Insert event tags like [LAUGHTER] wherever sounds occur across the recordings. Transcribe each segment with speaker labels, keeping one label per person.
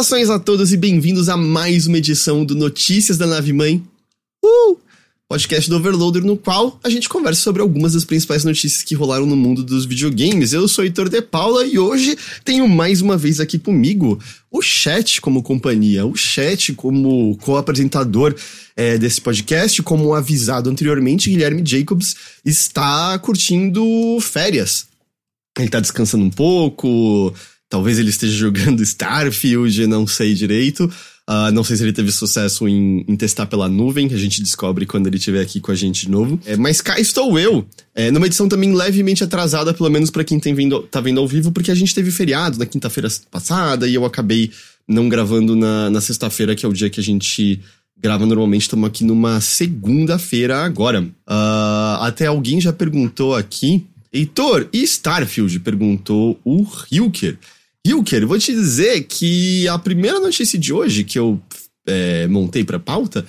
Speaker 1: Saudações a todos e bem-vindos a mais uma edição do Notícias da Nave Mãe. Uh! Podcast do Overloader, no qual a gente conversa sobre algumas das principais notícias que rolaram no mundo dos videogames. Eu sou Heitor De Paula e hoje tenho mais uma vez aqui comigo o chat como companhia, o chat como co-apresentador é, desse podcast, como avisado anteriormente, Guilherme Jacobs está curtindo férias. Ele tá descansando um pouco, Talvez ele esteja jogando [LAUGHS] Starfield, não sei direito. Uh, não sei se ele teve sucesso em, em, testar pela nuvem, que a gente descobre quando ele estiver aqui com a gente de novo. É, mas cá estou eu, é, numa edição também levemente atrasada, pelo menos para quem tem vindo, tá vendo ao vivo, porque a gente teve feriado na quinta-feira passada e eu acabei não gravando na, na sexta-feira, que é o dia que a gente grava normalmente. Estamos aqui numa segunda-feira agora. Uh, até alguém já perguntou aqui. Heitor, e Starfield? Perguntou o Hilker. Hilker, vou te dizer que a primeira notícia de hoje que eu é, montei pra pauta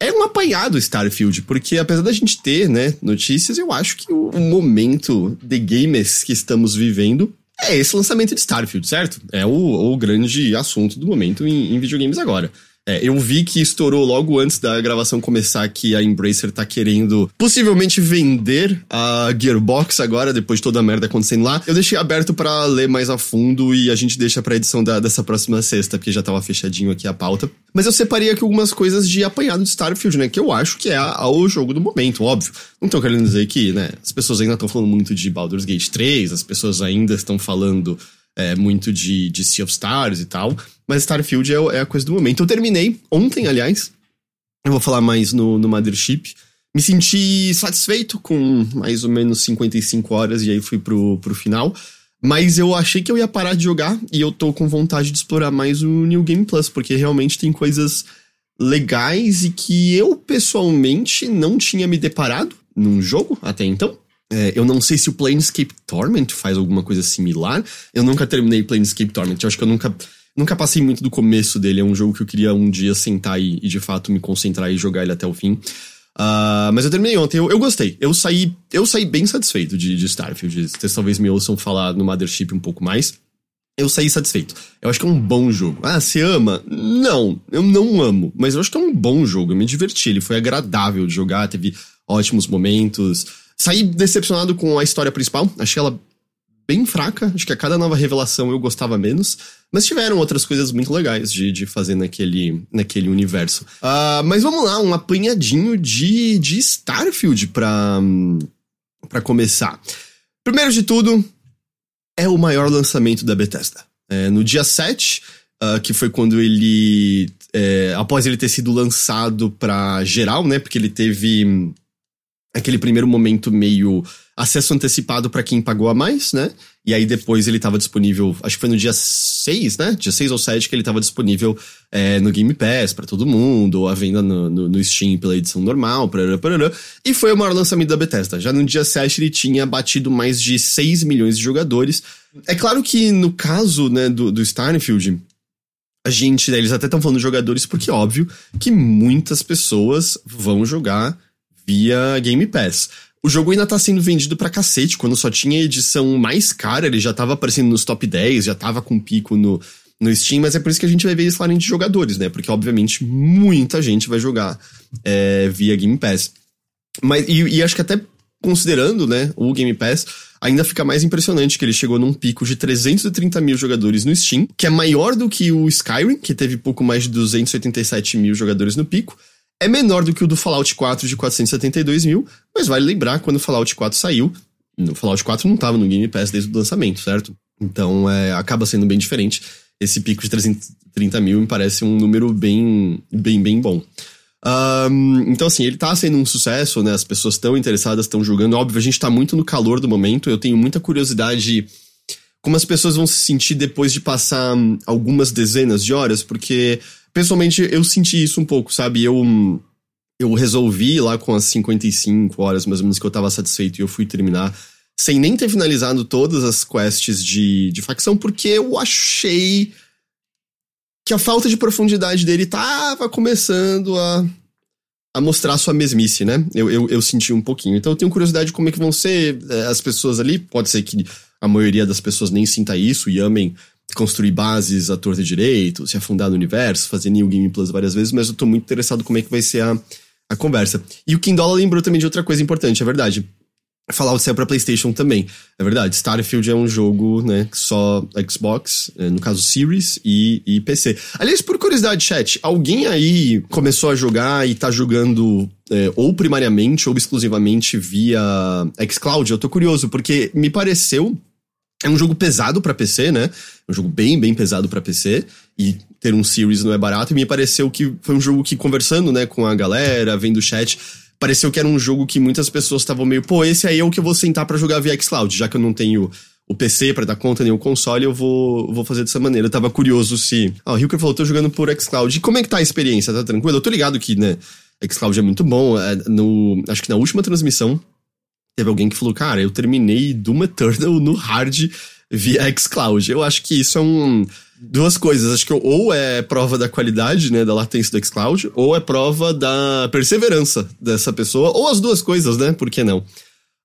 Speaker 1: é um apanhado Starfield, porque apesar da gente ter, né, notícias, eu acho que o, momento de gamers que estamos vivendo é esse lançamento de Starfield, certo? É o, o grande assunto do momento em, em videogames agora. É, eu vi que estourou logo antes da gravação começar que a Embracer tá querendo possivelmente vender a Gearbox agora, depois de toda a merda acontecendo lá. Eu deixei aberto para ler mais a fundo e a gente deixa pra edição da, dessa próxima sexta, porque já tava fechadinho aqui a pauta. Mas eu separei aqui algumas coisas de apanhado de Starfield, né? Que eu acho que é a, a, o jogo do momento, óbvio. Não tô querendo dizer que, né? As pessoas ainda estão falando muito de Baldur's Gate 3, as pessoas ainda estão falando é, muito de, de Sea of Stars e tal. Mas Starfield é, é, a coisa do momento. Eu terminei ontem, aliás. Eu vou falar mais no, no Mothership. Me senti satisfeito com mais ou menos 55 horas e aí fui pro, pro final. Mas eu achei que eu ia parar de jogar e eu tô com vontade de explorar mais o New Game Plus, porque realmente tem coisas legais e que eu pessoalmente não tinha me deparado num jogo até então. É, eu não sei se o Planescape Torment faz alguma coisa similar. Eu nunca terminei Planescape Torment. Eu acho que eu nunca Nunca passei muito do começo dele, é um jogo que eu queria um dia sentar e, e de fato me concentrar e jogar ele até o fim. Uh, mas eu terminei ontem, eu, eu, gostei. Eu saí, eu saí bem satisfeito de, de Starfield. Vocês talvez me ouçam falar no Mothership um pouco mais. Eu saí satisfeito. Eu acho que é um bom jogo. Ah, você ama? Não, eu não amo. Mas eu acho que é um bom jogo. Eu me diverti. Ele foi agradável de jogar, teve ótimos momentos. Saí decepcionado com a história principal. Achei ela bem fraca. Acho que a cada nova revelação eu gostava menos. Mas tiveram outras coisas muito legais de, de fazer naquele, naquele universo. Uh, mas vamos lá, um apanhadinho de, de Starfield pra, pra começar. Primeiro de tudo, é o maior lançamento da Bethesda. É, no dia 7, uh, ah, que foi quando ele. É, após ele ter sido lançado pra geral, né? Porque ele teve aquele primeiro momento meio acesso antecipado para quem pagou a mais, né? E aí depois ele tava disponível, acho que foi no dia 6, né? Dia 6 ou 7 que ele tava disponível é, no Game Pass para todo mundo, ou a venda no, no, no, Steam pela edição normal, parará, parará, e foi o maior lançamento da Bethesda. Já no dia 7 ele tinha batido mais de 6 milhões de jogadores. É claro que no caso, né, do, do Starfield, a gente, né, eles até estão falando de jogadores porque, óbvio, que muitas pessoas vão jogar via Game Pass. O jogo ainda tá sendo vendido pra cacete, quando só tinha edição mais cara, ele já tava aparecendo nos top 10, já tava com pico no, no Steam, mas é por isso que a gente vai ver eles falarem de jogadores, né? Porque, obviamente, muita gente vai jogar é, via Game Pass. Mas, e, e, acho que até considerando, né, o Game Pass, ainda fica mais impressionante que ele chegou num pico de 330 mil jogadores no Steam, que é maior do que o Skyrim, que teve pouco mais de 287 mil jogadores no pico, é menor do que o do Fallout 4 de 472 mil, mas vale lembrar quando o Fallout 4 saiu, o Fallout 4 não estava no Game Pass desde o lançamento, certo? Então é, acaba sendo bem diferente. Esse pico de 330 mil me parece um número bem, bem, bem bom. Um, então, assim, ele tá sendo um sucesso, né? As pessoas estão interessadas, estão jogando. Óbvio, a gente tá muito no calor do momento. Eu tenho muita curiosidade como as pessoas vão se sentir depois de passar algumas dezenas de horas, porque pessoalmente, eu senti isso um pouco, sabe? Eu, eu resolvi lá com as 55 horas, mais ou menos, que eu tava satisfeito e eu fui terminar, sem nem ter finalizado todas as quests de, de facção, porque eu achei que a falta de profundidade dele tava começando a, a mostrar sua mesmice, né? Eu, eu, eu senti um pouquinho. Então eu tenho curiosidade de como é que vão ser é, as pessoas ali. Pode ser que a maioria das pessoas nem sinta isso e amem construir bases à torta direito, se afundar no universo, fazer New Game Plus várias vezes, mas eu tô muito interessado como é que vai ser a, a conversa. E o Kindola lembrou também de outra coisa importante, é verdade. Fallout saiu pra PlayStation também. É verdade, Starfield é um jogo, né, só Xbox, é, no caso Series e, e PC. Aliás, por curiosidade, chat, alguém aí começou a jogar e tá jogando é, ou primariamente ou exclusivamente via xCloud? Eu tô curioso, porque me pareceu. É um jogo pesado para PC, né? É um jogo bem, bem pesado para PC. E ter um Series não é barato. E me pareceu que foi um jogo que, conversando, né, com a galera, vendo o chat pareceu que era um jogo que muitas pessoas estavam meio, pô, esse aí é o que eu vou sentar para jogar via xCloud, já que eu não tenho o PC para dar conta, nem o console, eu vou, vou fazer dessa maneira. Eu tava curioso se. Ah, o Hilker falou, tô jogando por xCloud. E como é que tá a experiência? Tá tranquilo? Eu tô ligado que, né, xCloud é muito bom. É, no, acho que na última transmissão teve alguém que falou, cara, eu terminei Doom Eternal no hard via xCloud. Eu acho que isso é um duas coisas. Acho que ou é prova da qualidade, né, da latência do xCloud, ou é prova da perseverança dessa pessoa, ou as duas coisas, né? Por que não?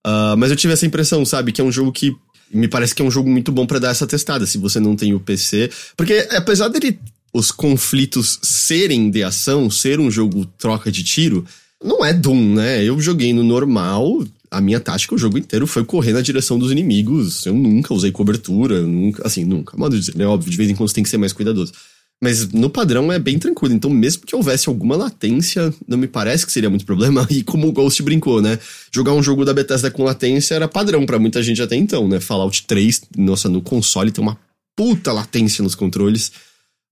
Speaker 1: Uh, mas eu tive essa impressão, sabe, que é um jogo que me parece que é um jogo muito bom para dar essa testada, se você não tem o PC. Porque apesar dele os conflitos serem de ação, ser um jogo troca de tiro, não é Doom, né? Eu joguei no normal, a minha tática o jogo inteiro foi correr na direção dos inimigos. Eu nunca usei cobertura, nunca, assim, nunca. Modo dizer, né? Óbvio, de vez em quando você tem que ser mais cuidadoso. Mas no padrão é bem tranquilo. Então, mesmo que houvesse alguma latência, não me parece que seria muito problema. [LAUGHS] E como o Ghost brincou, né? Jogar um jogo da Bethesda com latência era padrão para muita gente até então, né? Fallout 3, nossa, no console tem uma puta latência nos controles.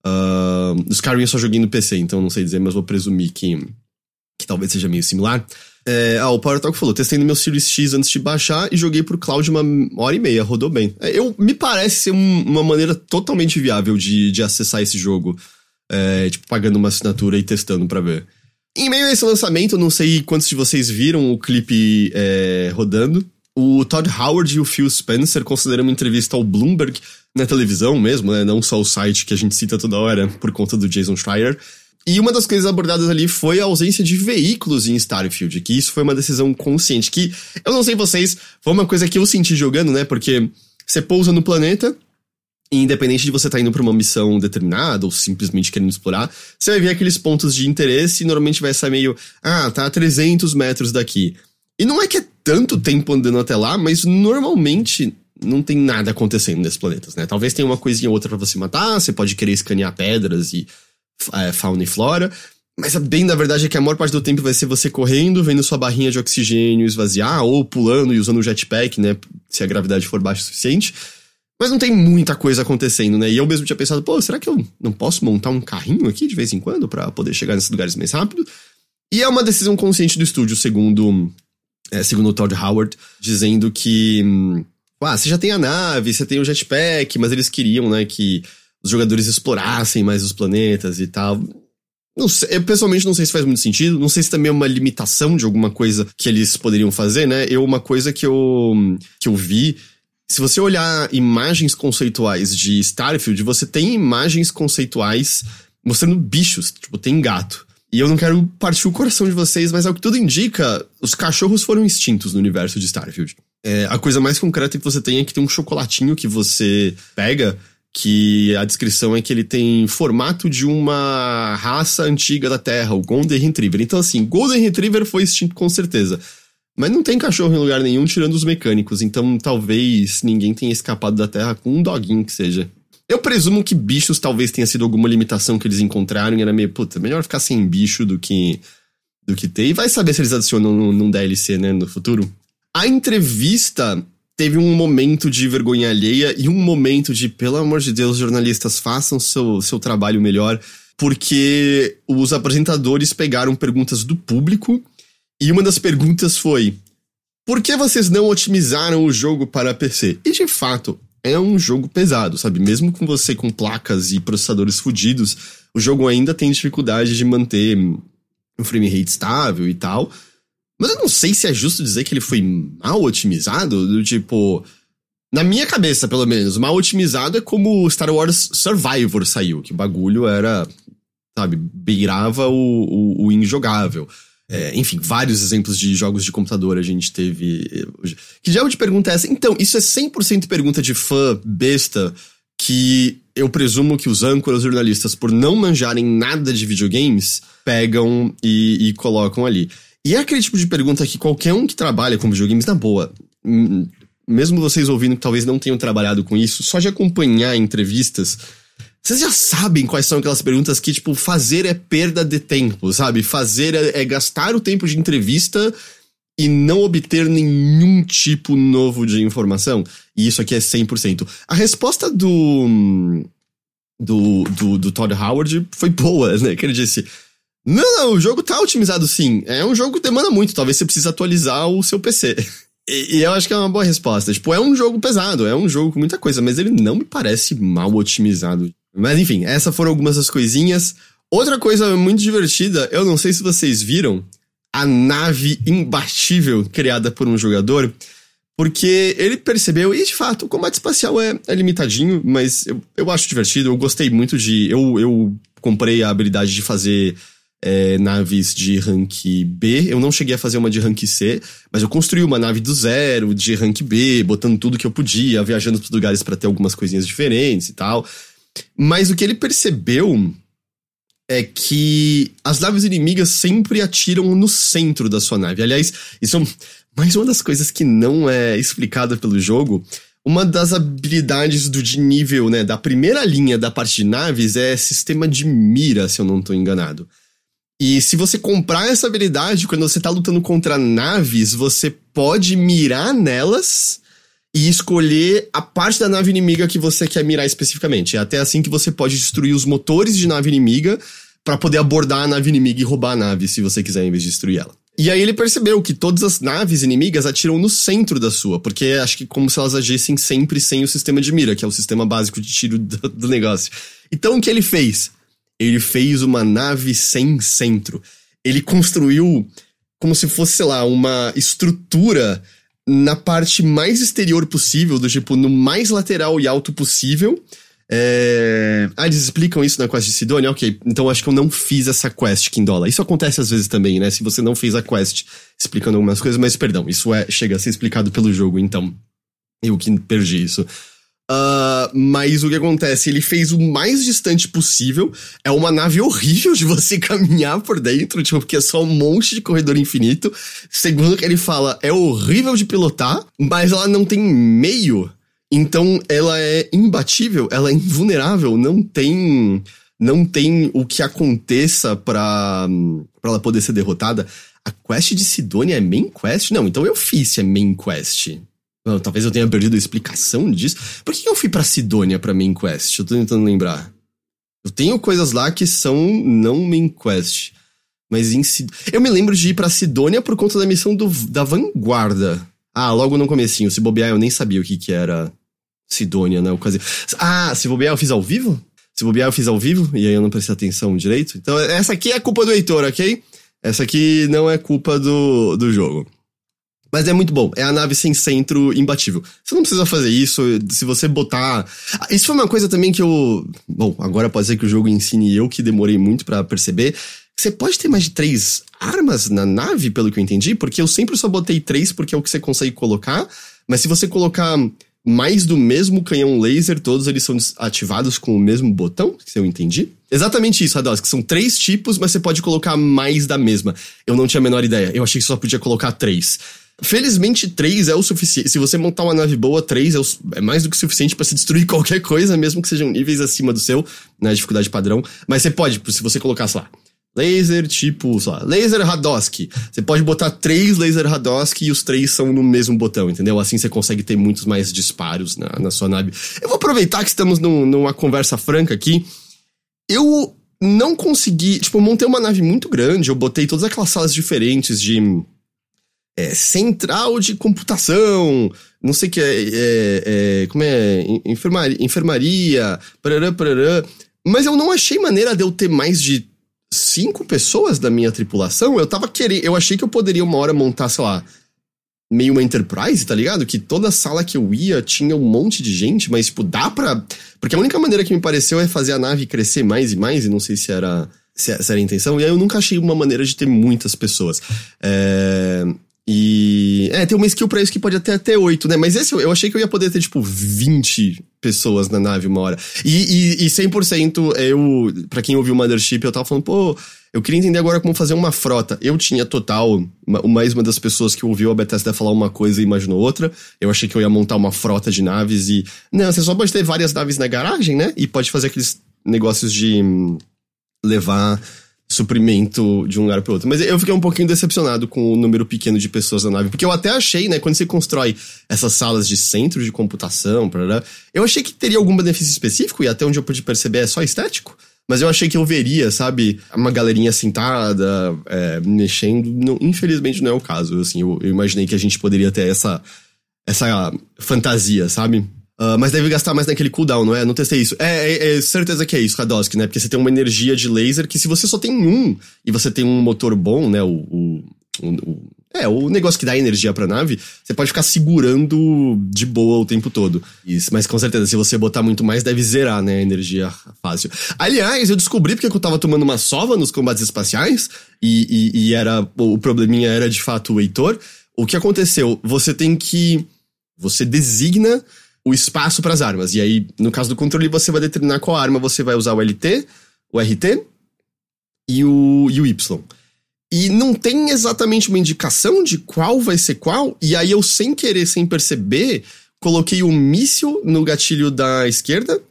Speaker 1: Uh, Skyrim eu só joguei no PC, então não sei dizer, mas vou presumir que talvez seja meio similar. É, ah, o Power Talk falou: testei no meu Series X antes de baixar e joguei por cloud uma hora e meia, rodou bem. É, eu, me parece ser um, uma maneira totalmente viável de, de acessar esse jogo. É, tipo, pagando uma assinatura e testando para ver. Em meio a esse lançamento, não sei quantos de vocês viram o clipe é, rodando. O Todd Howard e o Phil Spencer consideram uma entrevista ao Bloomberg na televisão mesmo, né? Não só o site que a gente cita toda hora por conta do Jason Schreier. E uma das coisas abordadas ali foi a ausência de veículos em Starfield, que isso foi uma decisão consciente, que eu não sei vocês, foi uma coisa que eu senti jogando, né? Porque você pousa no planeta, e independente de você estar tá indo para uma missão determinada ou simplesmente querendo explorar, você vai ver aqueles pontos de interesse e normalmente vai ser meio, ah, tá a 300 metros daqui. E não é que é tanto tempo andando até lá, mas normalmente não tem nada acontecendo nesses planetas, né? Talvez tenha uma coisinha ou outra para você matar, você pode querer escanear pedras e é, fauna e flora. Mas bem na verdade é que a maior parte do tempo vai ser você correndo, vendo sua barrinha de oxigênio esvaziar, ou pulando e usando o jetpack, né? Se a gravidade for baixa o suficiente. Mas não tem muita coisa acontecendo, né? E eu mesmo tinha pensado, pô, será que eu não posso montar um carrinho aqui de vez em quando para poder chegar nesses lugares mais rápido? E é uma decisão consciente do estúdio, segundo, é, segundo o Todd Howard, dizendo que. Ah, você já tem a nave, você tem o jetpack, mas eles queriam, né, que os jogadores explorassem mais os planetas e tal. Não sei, eu pessoalmente não sei se faz muito sentido, não sei se também é uma limitação de alguma coisa que eles poderiam fazer, né? Eu, uma coisa que eu, que eu vi, se você olhar imagens conceituais de Starfield, você tem imagens conceituais mostrando bichos, tipo, tem gato. E eu não quero partir o coração de vocês, mas ao que tudo indica, os cachorros foram extintos no universo de Starfield. É, a coisa mais concreta que você tem é que tem um chocolatinho que você pega que a descrição é que ele tem formato de uma raça antiga da Terra, o Golden Retriever. Então, assim, Golden Retriever foi extinto com certeza. Mas não tem cachorro em lugar nenhum, tirando os mecânicos. Então, talvez ninguém tenha escapado da Terra com um doguinho que seja. Eu presumo que bichos talvez tenha sido alguma limitação que eles encontraram e era meio, puta, melhor ficar sem bicho do que do que ter. E vai saber se eles adicionam num, num DLC, né, no futuro. A entrevista teve um momento de vergonha alheia e um momento de, pelo amor de Deus, jornalistas, façam seu, seu trabalho melhor, porque os apresentadores pegaram perguntas do público e uma das perguntas foi: por que vocês não otimizaram o jogo para PC? E de fato, é um jogo pesado, sabe? Mesmo com você com placas e processadores fodidos, o jogo ainda tem dificuldade de manter um frame rate estável e tal. Mas eu não sei se é justo dizer que ele foi mal otimizado, do tipo. Na minha cabeça, pelo menos, mal otimizado é como Star Wars Survivor saiu, que o bagulho era, sabe, beirava o, o, o injogável. É, enfim, vários exemplos de jogos de computador a gente teve. Que diabo de pergunta é essa? Então, isso é 100% pergunta de fã besta que eu presumo que os âncoras jornalistas, por não manjarem nada de videogames, pegam e, e colocam ali. E é aquele tipo de pergunta que qualquer um que trabalha com videogames, na boa, hum, mesmo vocês ouvindo que talvez não tenham trabalhado com isso, só de acompanhar entrevistas, vocês já sabem quais são aquelas perguntas que, tipo, fazer é perda de tempo, sabe? Fazer é, é gastar o tempo de entrevista e não obter nenhum tipo novo de informação. E isso aqui é 100%. A resposta do. Do, do, do Todd Howard foi boa, né? Que ele disse: Não, não, o jogo tá otimizado sim. É um jogo que demanda muito, talvez você precise atualizar o seu PC. E, e, eu acho que é uma boa resposta. Tipo, é um jogo pesado, é um jogo com muita coisa, mas ele não me parece mal otimizado. Mas enfim, essas foram algumas das coisinhas. Outra coisa muito divertida, eu não sei se vocês viram, a nave imbatível criada por um jogador, porque ele percebeu, e de fato, o combate espacial é, é limitadinho, mas eu, eu acho divertido, eu gostei muito de. Eu, eu comprei a habilidade de fazer é, naves de rank B. Eu não cheguei a fazer uma de rank C, mas eu construí uma nave do zero, de rank B, botando tudo que eu podia, viajando para lugares para ter algumas coisinhas diferentes e tal. Mas o que ele percebeu é que as naves inimigas sempre atiram no centro da sua nave. Aliás, isso é mais uma das coisas que não é explicada pelo jogo. Uma das habilidades do de nível, né, da primeira linha da parte de naves é sistema de mira, se eu não estou enganado. E se você comprar essa habilidade, quando você tá lutando contra naves, você pode mirar nelas e escolher a parte da nave inimiga que você quer mirar especificamente. É até assim que você pode destruir os motores de nave inimiga para poder abordar a nave inimiga e roubar a nave, se você quiser, em vez de destruir ela. E aí ele percebeu que todas as naves inimigas atiram no centro da sua, porque acho que como se elas agissem sempre sem o sistema de mira, que é o sistema básico de tiro do, do negócio. Então o que ele fez? Ele fez uma nave sem centro. Ele construiu como se fosse, sei lá, uma estrutura na parte mais exterior possível, do tipo, no mais lateral e alto possível. É... Ah, eles explicam isso na quest de Sidonia? Ok, então acho que eu não fiz essa quest Kindola. Isso acontece às vezes também, né? Se você não fez a quest explicando algumas coisas, mas perdão, isso é chega a ser explicado pelo jogo, então eu que perdi isso. Uh, mas o que acontece? Ele fez o mais distante possível. É uma nave horrível de você [LAUGHS] caminhar por dentro, tipo, porque é só um monte de corredor infinito. Segundo que ele fala, é horrível de pilotar, mas ela não tem meio. Então ela é imbatível, ela é invulnerável, não tem. Não tem o que aconteça pra, pra ela poder ser derrotada. A quest de Sidonia é main quest? Não, então eu fiz se é main quest. Talvez eu tenha perdido a explicação disso. Por que eu fui pra Sidônia pra main quest? Eu tô tentando lembrar. Eu tenho coisas lá que são não main quest. Mas em Sid... Eu me lembro de ir pra Sidônia por conta da missão do, da vanguarda. Ah, logo no comecinho. Se bobear, eu nem sabia o que que era Sidônia, né? Quase... Ah, se bobear eu fiz ao vivo? Se bobear eu fiz ao vivo, e aí eu não prestei atenção direito. Então essa aqui é culpa do Heitor, ok? Essa aqui não é culpa do, do jogo. Mas é muito bom. É a nave sem centro imbatível. Você não precisa fazer isso. Se você botar. Ah, isso foi uma coisa também que eu. Bom, agora pode ser que o jogo ensine eu que demorei muito para perceber. Você pode ter mais de três armas na nave, pelo que eu entendi, porque eu sempre só botei três porque é o que você consegue colocar. Mas se você colocar mais do mesmo canhão laser, todos eles são ativados com o mesmo botão, se eu entendi. Exatamente isso, Rados, que são três tipos, mas você pode colocar mais da mesma. Eu não tinha a menor ideia. Eu achei que só podia colocar três. Felizmente, 3 é o suficiente. Se você montar uma nave boa, 3 é, o... é mais do que suficiente para se destruir [LAUGHS] qualquer coisa, mesmo que sejam níveis acima do seu, na né, dificuldade padrão. Mas você pode, se você colocar, sei lá, laser tipo, sei lá, laser Hadosk. Você pode botar três laser Hadosk e os três são no mesmo botão, entendeu? Assim você consegue ter muitos mais disparos na, na sua nave. Eu vou aproveitar que estamos num, numa conversa franca aqui. Eu não consegui. Tipo, eu montei uma nave muito grande, eu botei todas aquelas salas diferentes de é, central de computação, não sei o que é, é, é, como é, enfermaria, enfermaria parará. Mas eu não achei maneira de eu ter mais de cinco pessoas da minha tripulação. Eu tava querendo, eu achei que eu poderia uma hora montar, sei lá, meio uma enterprise, tá ligado? Que toda sala que eu ia tinha um monte de gente, mas tipo, dá pra. Porque a única maneira que me pareceu é fazer a nave crescer mais e mais, e não sei se era se era a intenção, e aí eu nunca achei uma maneira de ter muitas pessoas. É, e. É, tem uma skill pra isso que pode até ter 8, né? Mas esse eu, achei que eu ia poder ter, tipo, 20 pessoas na nave uma hora. E, e, e 100% eu, para quem ouviu o Mothership, eu tava falando, pô, eu queria entender agora como fazer uma frota. Eu tinha total, mais uma das pessoas que ouviu a Bethesda falar uma coisa e imaginou outra. Eu achei que eu ia montar uma frota de naves e. Não, você só pode ter várias naves na garagem, né? E pode fazer aqueles negócios de hum, levar suprimento de um lugar para outro. Mas eu fiquei um pouquinho decepcionado com o número pequeno de pessoas na nave, porque eu até achei, né, quando você constrói essas salas de centro de computação, eu achei que teria algum benefício específico e até onde eu pude perceber é só estético. Mas eu achei que eu veria, sabe, uma galerinha sentada, é, mexendo. Não, infelizmente não é o caso. Assim, eu, eu imaginei que a gente poderia ter essa, essa fantasia, sabe? Uh, mas deve gastar mais naquele cooldown, não é? Não testei isso. É, é, é certeza que é isso, Radoski, né? Porque você tem uma energia de laser que se você só tem um e você tem um motor bom, né? O, o, o, é, o negócio que dá energia pra nave, você pode ficar segurando de boa o tempo todo. Isso, mas com certeza, se você botar muito mais, deve zerar, né? A energia fácil. Aliás, eu descobri porque eu tava tomando uma sova nos combates espaciais e, e, e era. O probleminha era de fato o Heitor. O que aconteceu? Você tem que. Você designa o espaço para as armas. E aí, no caso do controle, você vai determinar qual arma você vai usar o LT, o RT e o, e o Y. E não tem exatamente uma indicação de qual vai ser qual. E aí eu, sem querer, sem perceber, coloquei o míssil no gatilho da esquerda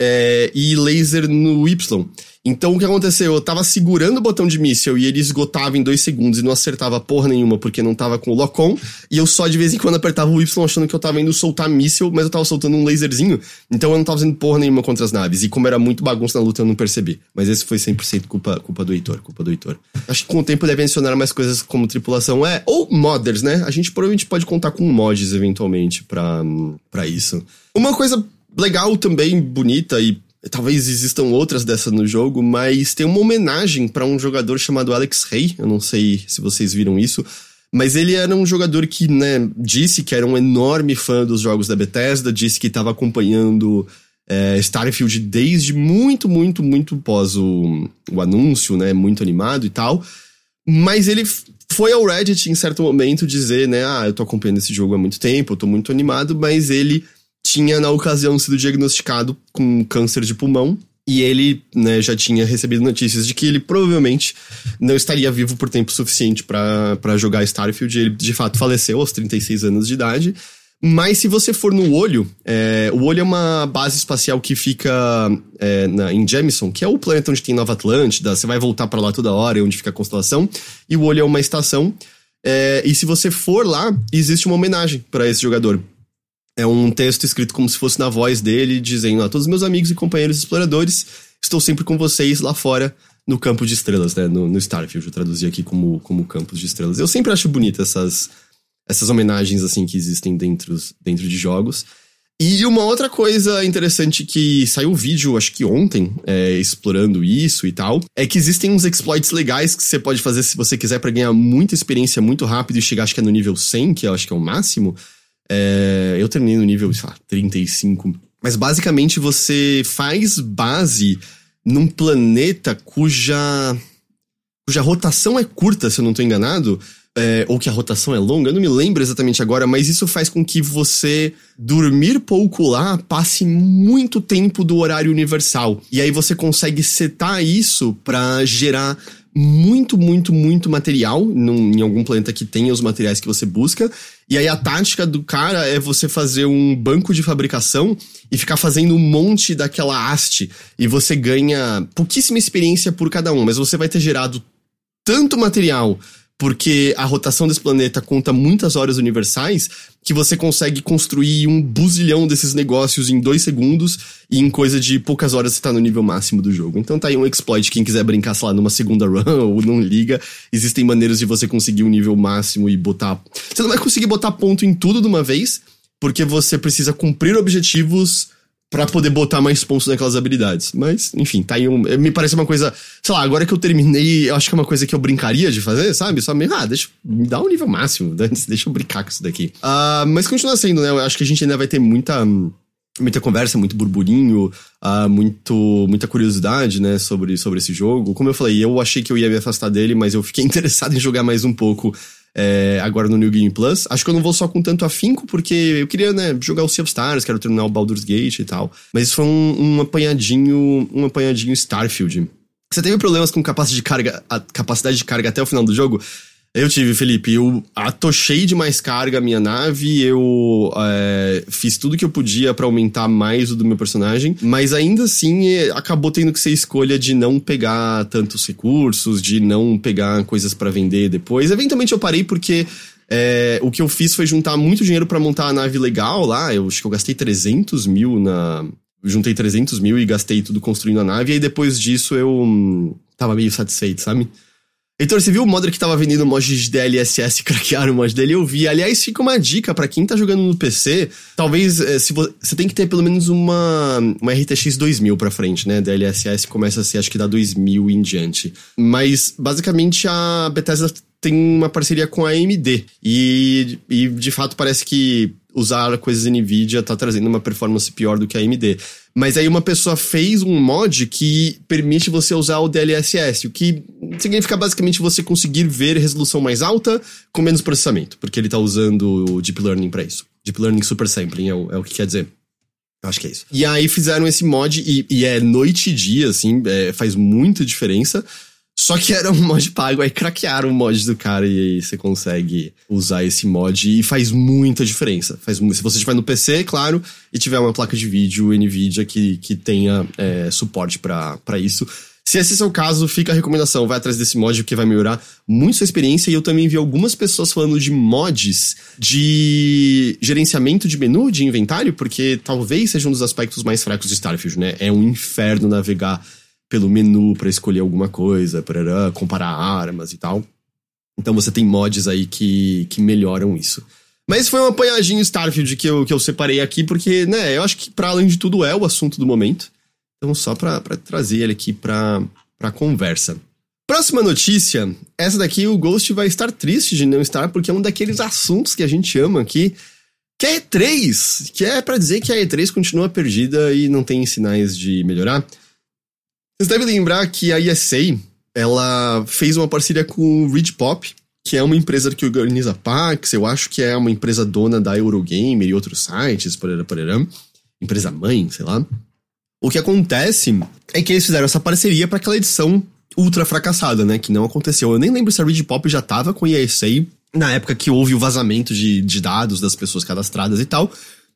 Speaker 1: é, e laser no Y. Então o que aconteceu? Eu tava segurando o botão de míssil e ele esgotava em dois segundos e não acertava porra nenhuma porque não tava com o lock-on. E eu só de vez em quando apertava o Y achando que eu tava indo soltar míssil, mas eu tava soltando um laserzinho. Então eu não tava fazendo porra nenhuma contra as naves. E como era muito bagunça na luta, eu não percebi. Mas esse foi 100% culpa, culpa do Heitor, culpa do Heitor. Acho que com o tempo deve adicionar mais coisas como tripulação. É, ou modders, né? A gente provavelmente pode contar com mods eventualmente pra isso. Uma coisa legal também, bonita e Talvez existam outras dessas no jogo, mas tem uma homenagem para um jogador chamado Alex Rey. Eu não sei se vocês viram isso. Mas ele era um jogador que, né, disse que era um enorme fã dos jogos da Bethesda, disse que estava acompanhando é, Starfield desde muito, muito, muito pós o, o anúncio, né, muito animado e tal. Mas ele foi ao Reddit em certo momento dizer, né, ah, eu tô acompanhando esse jogo há muito tempo, eu tô muito animado, mas ele tinha, na ocasião, sido diagnosticado com câncer de pulmão. E ele né, já tinha recebido notícias de que ele provavelmente não estaria vivo por tempo suficiente para jogar Starfield. Ele de fato faleceu aos 36 anos de idade. Mas se você for no olho, é, o olho é uma base espacial que fica é, na, em Jemison, que é o planeta onde tem Nova Atlântida. Você vai voltar para lá toda hora, é onde fica a constelação. E o olho é uma estação. É, e se você for lá, existe uma homenagem para esse jogador é um texto escrito como se fosse na voz dele, dizendo a todos meus amigos e companheiros exploradores, estou sempre com vocês lá fora no campo de estrelas, né? No, no Starfield, eu traduzi aqui como, como campos de estrelas. Eu sempre acho bonita essas, essas homenagens, assim, que existem dentro, dentro de jogos. E uma outra coisa interessante que saiu o vídeo, acho que ontem, é, explorando isso e tal, é que existem uns exploits legais que você pode fazer se você quiser para ganhar muita experiência muito rápido e chegar, acho que é no nível 100, que eu acho que é o máximo. É, eu terminei no nível, sei lá, 35. Mas basicamente você faz base num planeta cuja, cuja rotação é curta, se eu não estou enganado. É, ou que a rotação é longa, eu não me lembro exatamente agora, mas isso faz com que você dormir pouco lá passe muito tempo do horário universal. E aí você consegue setar isso para gerar muito, muito, muito material num, em algum planeta que tenha os materiais que você busca. E aí a tática do cara é você fazer um banco de fabricação e ficar fazendo um monte daquela haste. E você ganha pouquíssima experiência por cada um, mas você vai ter gerado tanto material porque a rotação desse planeta conta muitas horas universais que você consegue construir um buzilhão desses negócios em dois segundos e em coisa de poucas horas você tá no nível máximo do jogo. Então tá aí um exploit, quem quiser brincar, sei lá, numa segunda run [LAUGHS] ou não liga, existem maneiras de você conseguir um nível máximo e botar... Você não vai conseguir botar ponto em tudo de uma vez, porque você precisa cumprir objetivos para poder botar mais pontos naquelas habilidades. Mas, enfim, tá aí um. Me parece uma coisa. Sei lá, agora que eu terminei, eu acho que é uma coisa que eu brincaria de fazer, sabe? Só meio, ah, deixa. Me dá um nível máximo, [LAUGHS] deixa eu brincar com isso daqui. Uh, mas continua sendo, né? Eu acho que a gente ainda vai ter muita. Muita conversa, muito burburinho, uh, muito, muita curiosidade, né, sobre, sobre esse jogo. Como eu falei, eu achei que eu ia me afastar dele, mas eu fiquei [LAUGHS] interessado em jogar mais um pouco é, agora no New Game Plus. Acho que eu não vou só com tanto afinco, porque eu queria, né, jogar o Sea of Stars, quero terminar o Baldur's Gate e tal. Mas isso foi um, um apanhadinho, um apanhadinho Starfield. Você teve problemas com capacidade de carga, a capacidade de carga até o final do jogo? Eu tive, Felipe. Eu atochei de mais carga a minha nave, eu é, fiz tudo que eu podia para aumentar mais o do meu personagem, mas ainda assim é, acabou tendo que ser escolha de não pegar tantos recursos, de não pegar coisas para vender depois. Eventualmente eu parei porque é, o que eu fiz foi juntar muito dinheiro para montar a nave legal lá. Eu acho que eu gastei 300 mil na. Juntei 300 mil e gastei tudo construindo a nave, e aí depois disso eu hum, tava meio satisfeito, sabe? Heitor, você viu o modder que tava vendendo mod de DLSS [LAUGHS] craquear o mod dele? Eu vi. Aliás, fica uma dica para quem tá jogando no PC. Talvez, eh, se você, você tem que ter pelo menos uma, uma RTX 2000 pra frente, né? DLSS começa a ser, acho que da 2000 em diante. Mas, basicamente, a Bethesda tem uma parceria com a AMD. E, e de fato, parece que usar coisas NVIDIA tá trazendo uma performance pior do que a AMD. Mas aí uma pessoa fez um mod que permite você usar o DLSS, o que significa basicamente você conseguir ver resolução mais alta com menos processamento, porque ele tá usando o Deep Learning para isso. Deep Learning Super Sampling é o, é o que quer dizer. Acho que é isso. E aí fizeram esse mod e, e é noite e dia, assim, é, faz muita diferença. Só que era um mod pago, aí craquearam o mod do cara e aí você consegue usar esse mod e faz muita diferença. Faz, se você estiver no PC, claro, e tiver uma placa de vídeo NVIDIA que, que tenha é, suporte para isso. Se esse é o caso, fica a recomendação, vai atrás desse mod porque vai melhorar muito sua experiência. E eu também vi algumas pessoas falando de mods de gerenciamento de menu, de inventário, porque talvez seja um dos aspectos mais fracos de Starfield, né? É um inferno navegar pelo menu para escolher alguma coisa, para comparar armas e tal. Então você tem mods aí que, que melhoram isso. Mas foi um apanhadinho Starfield que eu, que eu separei aqui, porque, né, eu acho que para além de tudo é o assunto do momento. Então só pra trazer ele aqui pra, pra conversa. Próxima notícia, essa daqui o Ghost vai estar triste de não estar, porque é um daqueles assuntos que a gente ama aqui, que é E3, que é para dizer que a E3 continua perdida e não tem sinais de melhorar. Vocês devem lembrar que a ESA, ela fez uma parceria com o Ridge Pop, que é uma empresa que organiza PAX, eu acho que é uma empresa dona da Eurogamer e outros sites, porará, porará, empresa mãe, sei lá. O que acontece é que eles fizeram essa parceria para aquela edição ultra fracassada, né, que não aconteceu. Eu nem lembro se a Ridge Pop já tava com a ESA na época que houve o vazamento de, de dados das pessoas cadastradas e tal,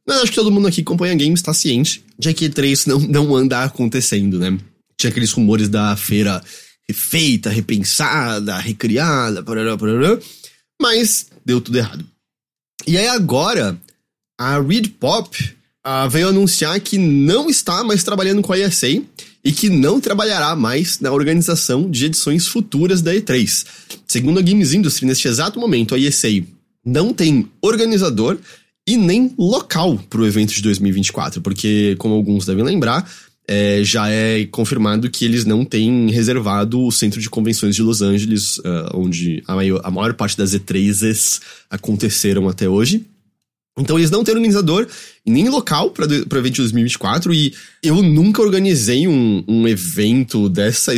Speaker 1: mas acho que todo mundo aqui que acompanha games está ciente de que E3 não, não anda acontecendo, né? Tinha aqueles rumores da feira refeita, repensada, recriada, parará, parará, mas deu tudo errado. E aí agora, a Reed Pop uh, veio anunciar que não está mais trabalhando com a ESA e que não trabalhará mais na organização de edições futuras da E3. Segundo a Games Industry, neste exato momento, a ESA não tem organizador e nem local para o evento de 2024, porque, como alguns devem lembrar, é, já é confirmado que eles não têm reservado o centro de convenções de Los Angeles, uh, onde a maior, a maior, parte das E3s aconteceram até hoje. Então eles não têm organizador nem local para o evento de 2024 e eu nunca organizei um, um evento dessa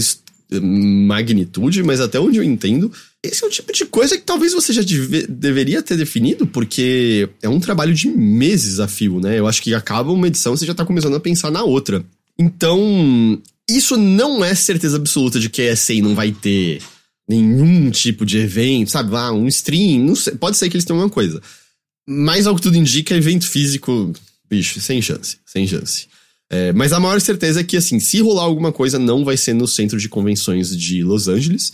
Speaker 1: magnitude, mas até onde eu entendo, esse é o tipo de coisa que talvez você já deve, deveria ter definido, porque é um trabalho de meses a fio, né? Eu acho que acaba uma edição, você já tá começando a pensar na outra. Então, isso não é certeza absoluta de que a ESA não vai ter nenhum tipo de evento, sabe? Ah, um stream, sei, pode ser que eles tenham uma coisa. Mas ao que tudo indica, evento físico, bicho, sem chance, sem chance. É, mas a maior certeza é que, assim, se rolar alguma coisa, não vai ser no centro de convenções de Los Angeles.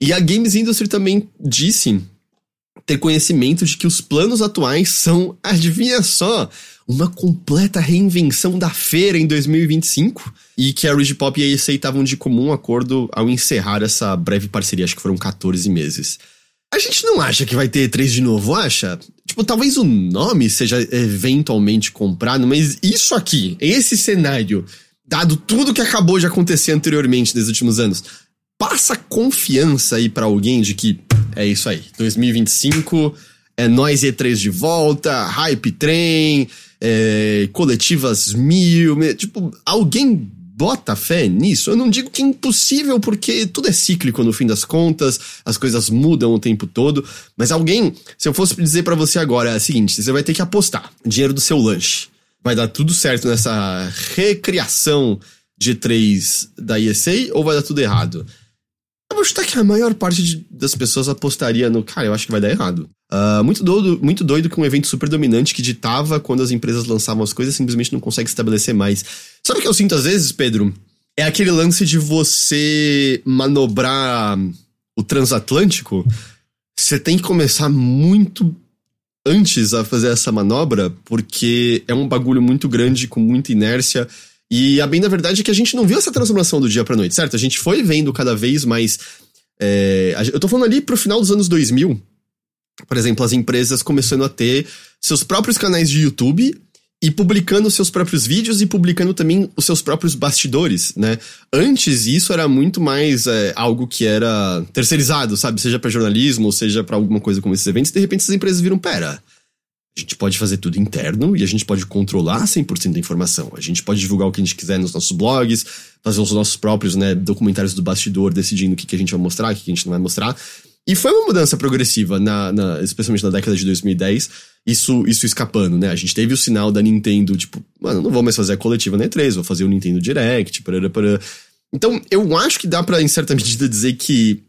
Speaker 1: E a Games Industry também disse ter conhecimento de que os planos atuais são, [LAUGHS] adivinha só, uma completa reinvenção da feira em 2025 e que a Ridge Pop e a ESA estavam de comum acordo ao encerrar essa breve parceria, acho que foram 14 meses. A gente não acha que vai ter E3 de novo, acha? Tipo, talvez o nome seja eventualmente comprado, mas isso aqui, esse cenário, dado tudo que acabou de acontecer anteriormente nos últimos anos, passa confiança aí para alguém de que é isso aí, 2025 é nós E3 de volta, hype trem, é, coletivas mil, tipo, alguém bota fé nisso? Eu não digo que é impossível, porque tudo é cíclico no fim das contas, as coisas mudam o tempo todo. Mas alguém, se eu fosse dizer para você agora, é o seguinte: você vai ter que apostar dinheiro do seu lanche. Vai dar tudo certo nessa recriação de 3 da ESA ou vai dar tudo errado? Eu vou chutar que a maior parte de, das pessoas apostaria no, cara, eu acho que vai dar errado. Uh, muito, doido, muito doido que um evento super dominante que ditava quando as empresas lançavam as coisas simplesmente não consegue estabelecer mais. Sabe o que eu sinto às vezes, Pedro? É aquele lance de você manobrar o transatlântico. Você tem que começar muito antes a fazer essa manobra, porque é um bagulho muito grande, com muita inércia. E a bem da verdade é que a gente não viu essa transformação do dia pra noite, certo? A gente foi vendo cada vez mais. É, eu tô falando ali pro final dos anos 2000, por exemplo, as empresas começando a ter seus próprios canais de YouTube e publicando seus próprios vídeos e publicando também os seus próprios bastidores, né? Antes isso era muito mais é, algo que era terceirizado, sabe? Seja para jornalismo, seja para alguma coisa como esses eventos. De repente essas empresas viram, pera, a gente pode fazer tudo interno e a gente pode controlar 100% da informação. A gente pode divulgar o que a gente quiser nos nossos blogs, fazer os nossos próprios né, documentários do bastidor, decidindo o que, que a gente vai mostrar, o que, que a gente não vai mostrar. E foi uma mudança progressiva, na, na, especialmente na década de 2010, isso, isso escapando, né? A gente teve o sinal da Nintendo, tipo, mano, não vou mais fazer a coletiva na E3, vou fazer o Nintendo Direct, parará, parará. Então, eu acho que dá para em certa medida, dizer que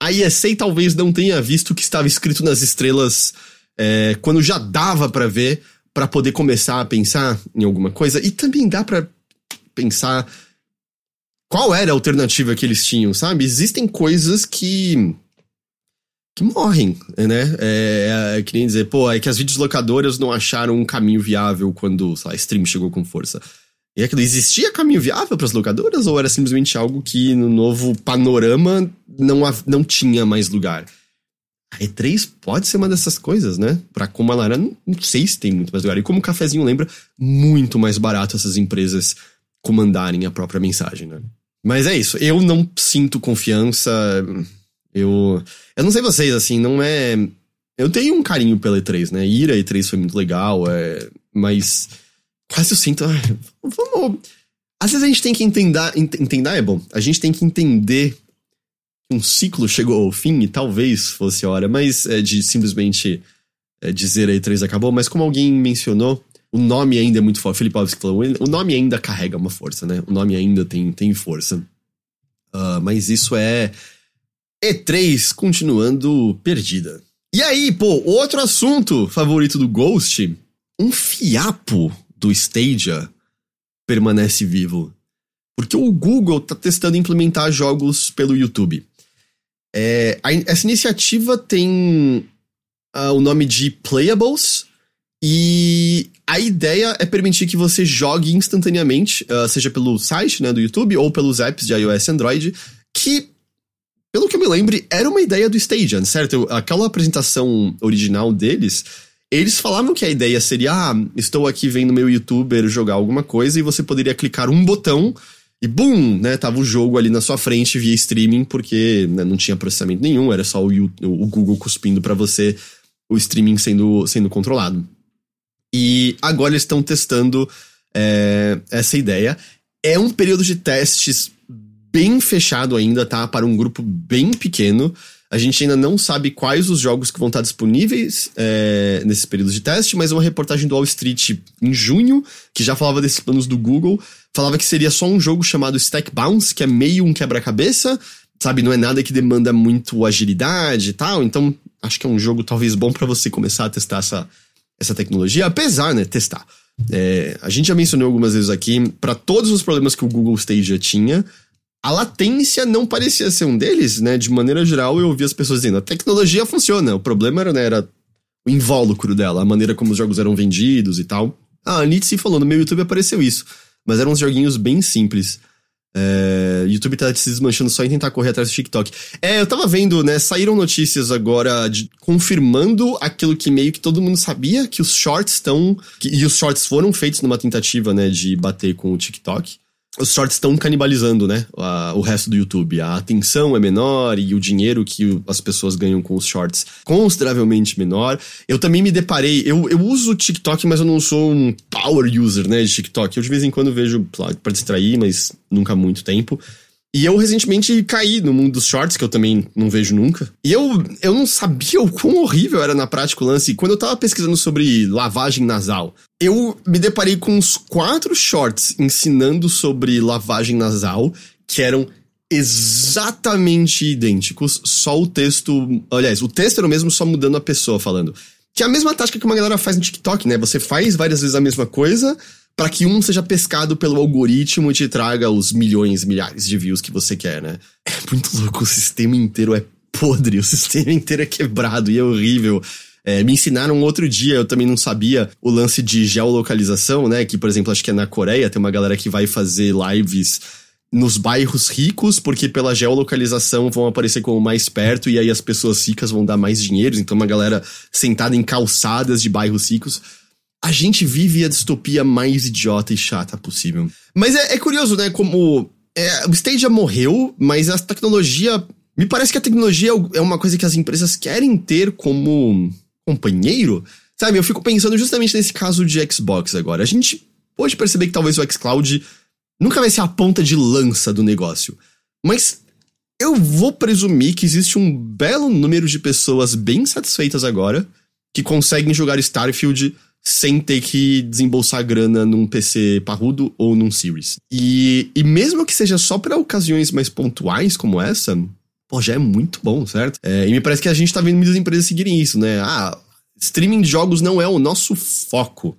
Speaker 1: a ESA talvez não tenha visto o que estava escrito nas estrelas é, quando já dava para ver, para poder começar a pensar em alguma coisa. E também dá para pensar qual era a alternativa que eles tinham, sabe? Existem coisas que que morrem, né? É, é, nem dizer, pô, é que as videolocadoras não acharam um caminho viável quando, sei lá, stream chegou com força. E aquilo, existia caminho viável para as locadoras ou era simplesmente algo que no novo panorama não, não tinha mais lugar? A E3 pode ser uma dessas coisas, né? Pra como ela era, não, não sei se tem muito mais lugar. E como o cafezinho lembra, muito mais barato essas empresas comandarem a própria mensagem, né? Mas é isso, eu não sinto confiança eu. Eu não sei vocês, assim, não é. Eu tenho um carinho pela E3, né? Ir a E3 foi muito legal, é... mas quase eu sinto. Ai, vamos. Às vezes a gente tem que entender. Entender é bom. A gente tem que entender um ciclo chegou ao fim e talvez fosse a hora, mas é de simplesmente é, dizer a E3 acabou. Mas como alguém mencionou, o nome ainda é muito forte. Alves falou, o nome ainda carrega uma força, né? O nome ainda tem, tem força. Uh, mas isso é e3 continuando perdida. E aí, pô, outro assunto favorito do Ghost, um fiapo do Stadia permanece vivo. Porque o Google tá testando implementar jogos pelo YouTube. É, a, essa iniciativa tem uh, o nome de Playables e a ideia é permitir que você jogue instantaneamente, uh, seja pelo site né, do YouTube ou pelos apps de iOS e Android, que pelo que eu me lembre, era uma ideia do Stadia, certo? Aquela apresentação original deles, eles falavam que a ideia seria: ah, estou aqui vendo meu youtuber jogar alguma coisa e você poderia clicar um botão e bum, né? Tava o jogo ali na sua frente via streaming, porque né, não tinha processamento nenhum, era só o, o Google cuspindo para você o streaming sendo, sendo controlado. E agora eles estão testando é, essa ideia. É um período de testes bem fechado ainda, tá? Para um grupo bem pequeno. A gente ainda não sabe quais os jogos que vão estar disponíveis é, nesse período de teste, mas uma reportagem do Wall Street em junho, que já falava desses planos do Google, falava que seria só um jogo chamado Stack Bounce, que é meio um quebra-cabeça, sabe? Não é nada que demanda muito agilidade e tal, então acho que é um jogo talvez bom para você começar a testar essa, essa tecnologia, apesar, né, testar. É, a gente já mencionou algumas vezes aqui, para todos os problemas que o Google Stadia tinha, a latência não parecia ser um deles, né? De maneira geral, eu ouvi as pessoas dizendo: a tecnologia funciona. O problema era, né, era o invólucro dela, a maneira como os jogos eram vendidos e tal. Ah, a Nietzsche falou: no meu YouTube apareceu isso. Mas eram uns joguinhos bem simples. É, YouTube tá se desmanchando só em tentar correr atrás do TikTok. É, eu tava vendo, né? Saíram notícias agora de, confirmando aquilo que meio que todo mundo sabia, que os shorts estão. e os shorts foram feitos numa tentativa, né, de bater com o TikTok. Os shorts estão canibalizando, né? A, o resto do YouTube. A atenção é menor e o dinheiro que as pessoas ganham com os shorts consideravelmente menor. Eu também me deparei. Eu, eu uso o TikTok, mas eu não sou um power user, né? De TikTok. Eu de vez em quando vejo para distrair, mas nunca há muito tempo. E eu recentemente caí no mundo dos shorts, que eu também não vejo nunca. E eu, eu não sabia o quão horrível era na prática o lance. Quando eu tava pesquisando sobre lavagem nasal, eu me deparei com uns quatro shorts ensinando sobre lavagem nasal que eram exatamente idênticos, só o texto. Aliás, o texto era o mesmo, só mudando a pessoa falando. Que é a mesma tática que uma galera faz no TikTok, né? Você faz várias vezes a mesma coisa para que um seja pescado pelo algoritmo e te traga os milhões, milhares de views que você quer, né? É muito louco, o sistema inteiro é podre, o sistema inteiro é quebrado e é horrível. É, me ensinaram outro dia, eu também não sabia, o lance de geolocalização, né? Que, por exemplo, acho que é na Coreia, tem uma galera que vai fazer lives nos bairros ricos, porque pela geolocalização vão aparecer como mais perto e aí as pessoas ricas vão dar mais dinheiro. Então, uma galera sentada em calçadas de bairros ricos a gente vive a distopia mais idiota e chata possível. Mas é, é curioso, né? Como. É, o Stadia morreu, mas a tecnologia. Me parece que a tecnologia é, é uma coisa que as empresas querem ter como companheiro. Sabe, eu fico pensando justamente nesse caso de Xbox agora. A gente pode perceber que talvez o xCloud nunca vai ser a ponta de lança do negócio. Mas eu vou presumir que existe um belo número de pessoas bem satisfeitas agora que conseguem jogar Starfield sem ter que desembolsar grana num PC parrudo ou num Series. E, e mesmo que seja só para ocasiões mais pontuais como essa, pô, já é muito bom, certo? É, e me parece que a gente tá vendo muitas empresas seguirem isso, né? Ah, streaming de jogos não é o nosso foco.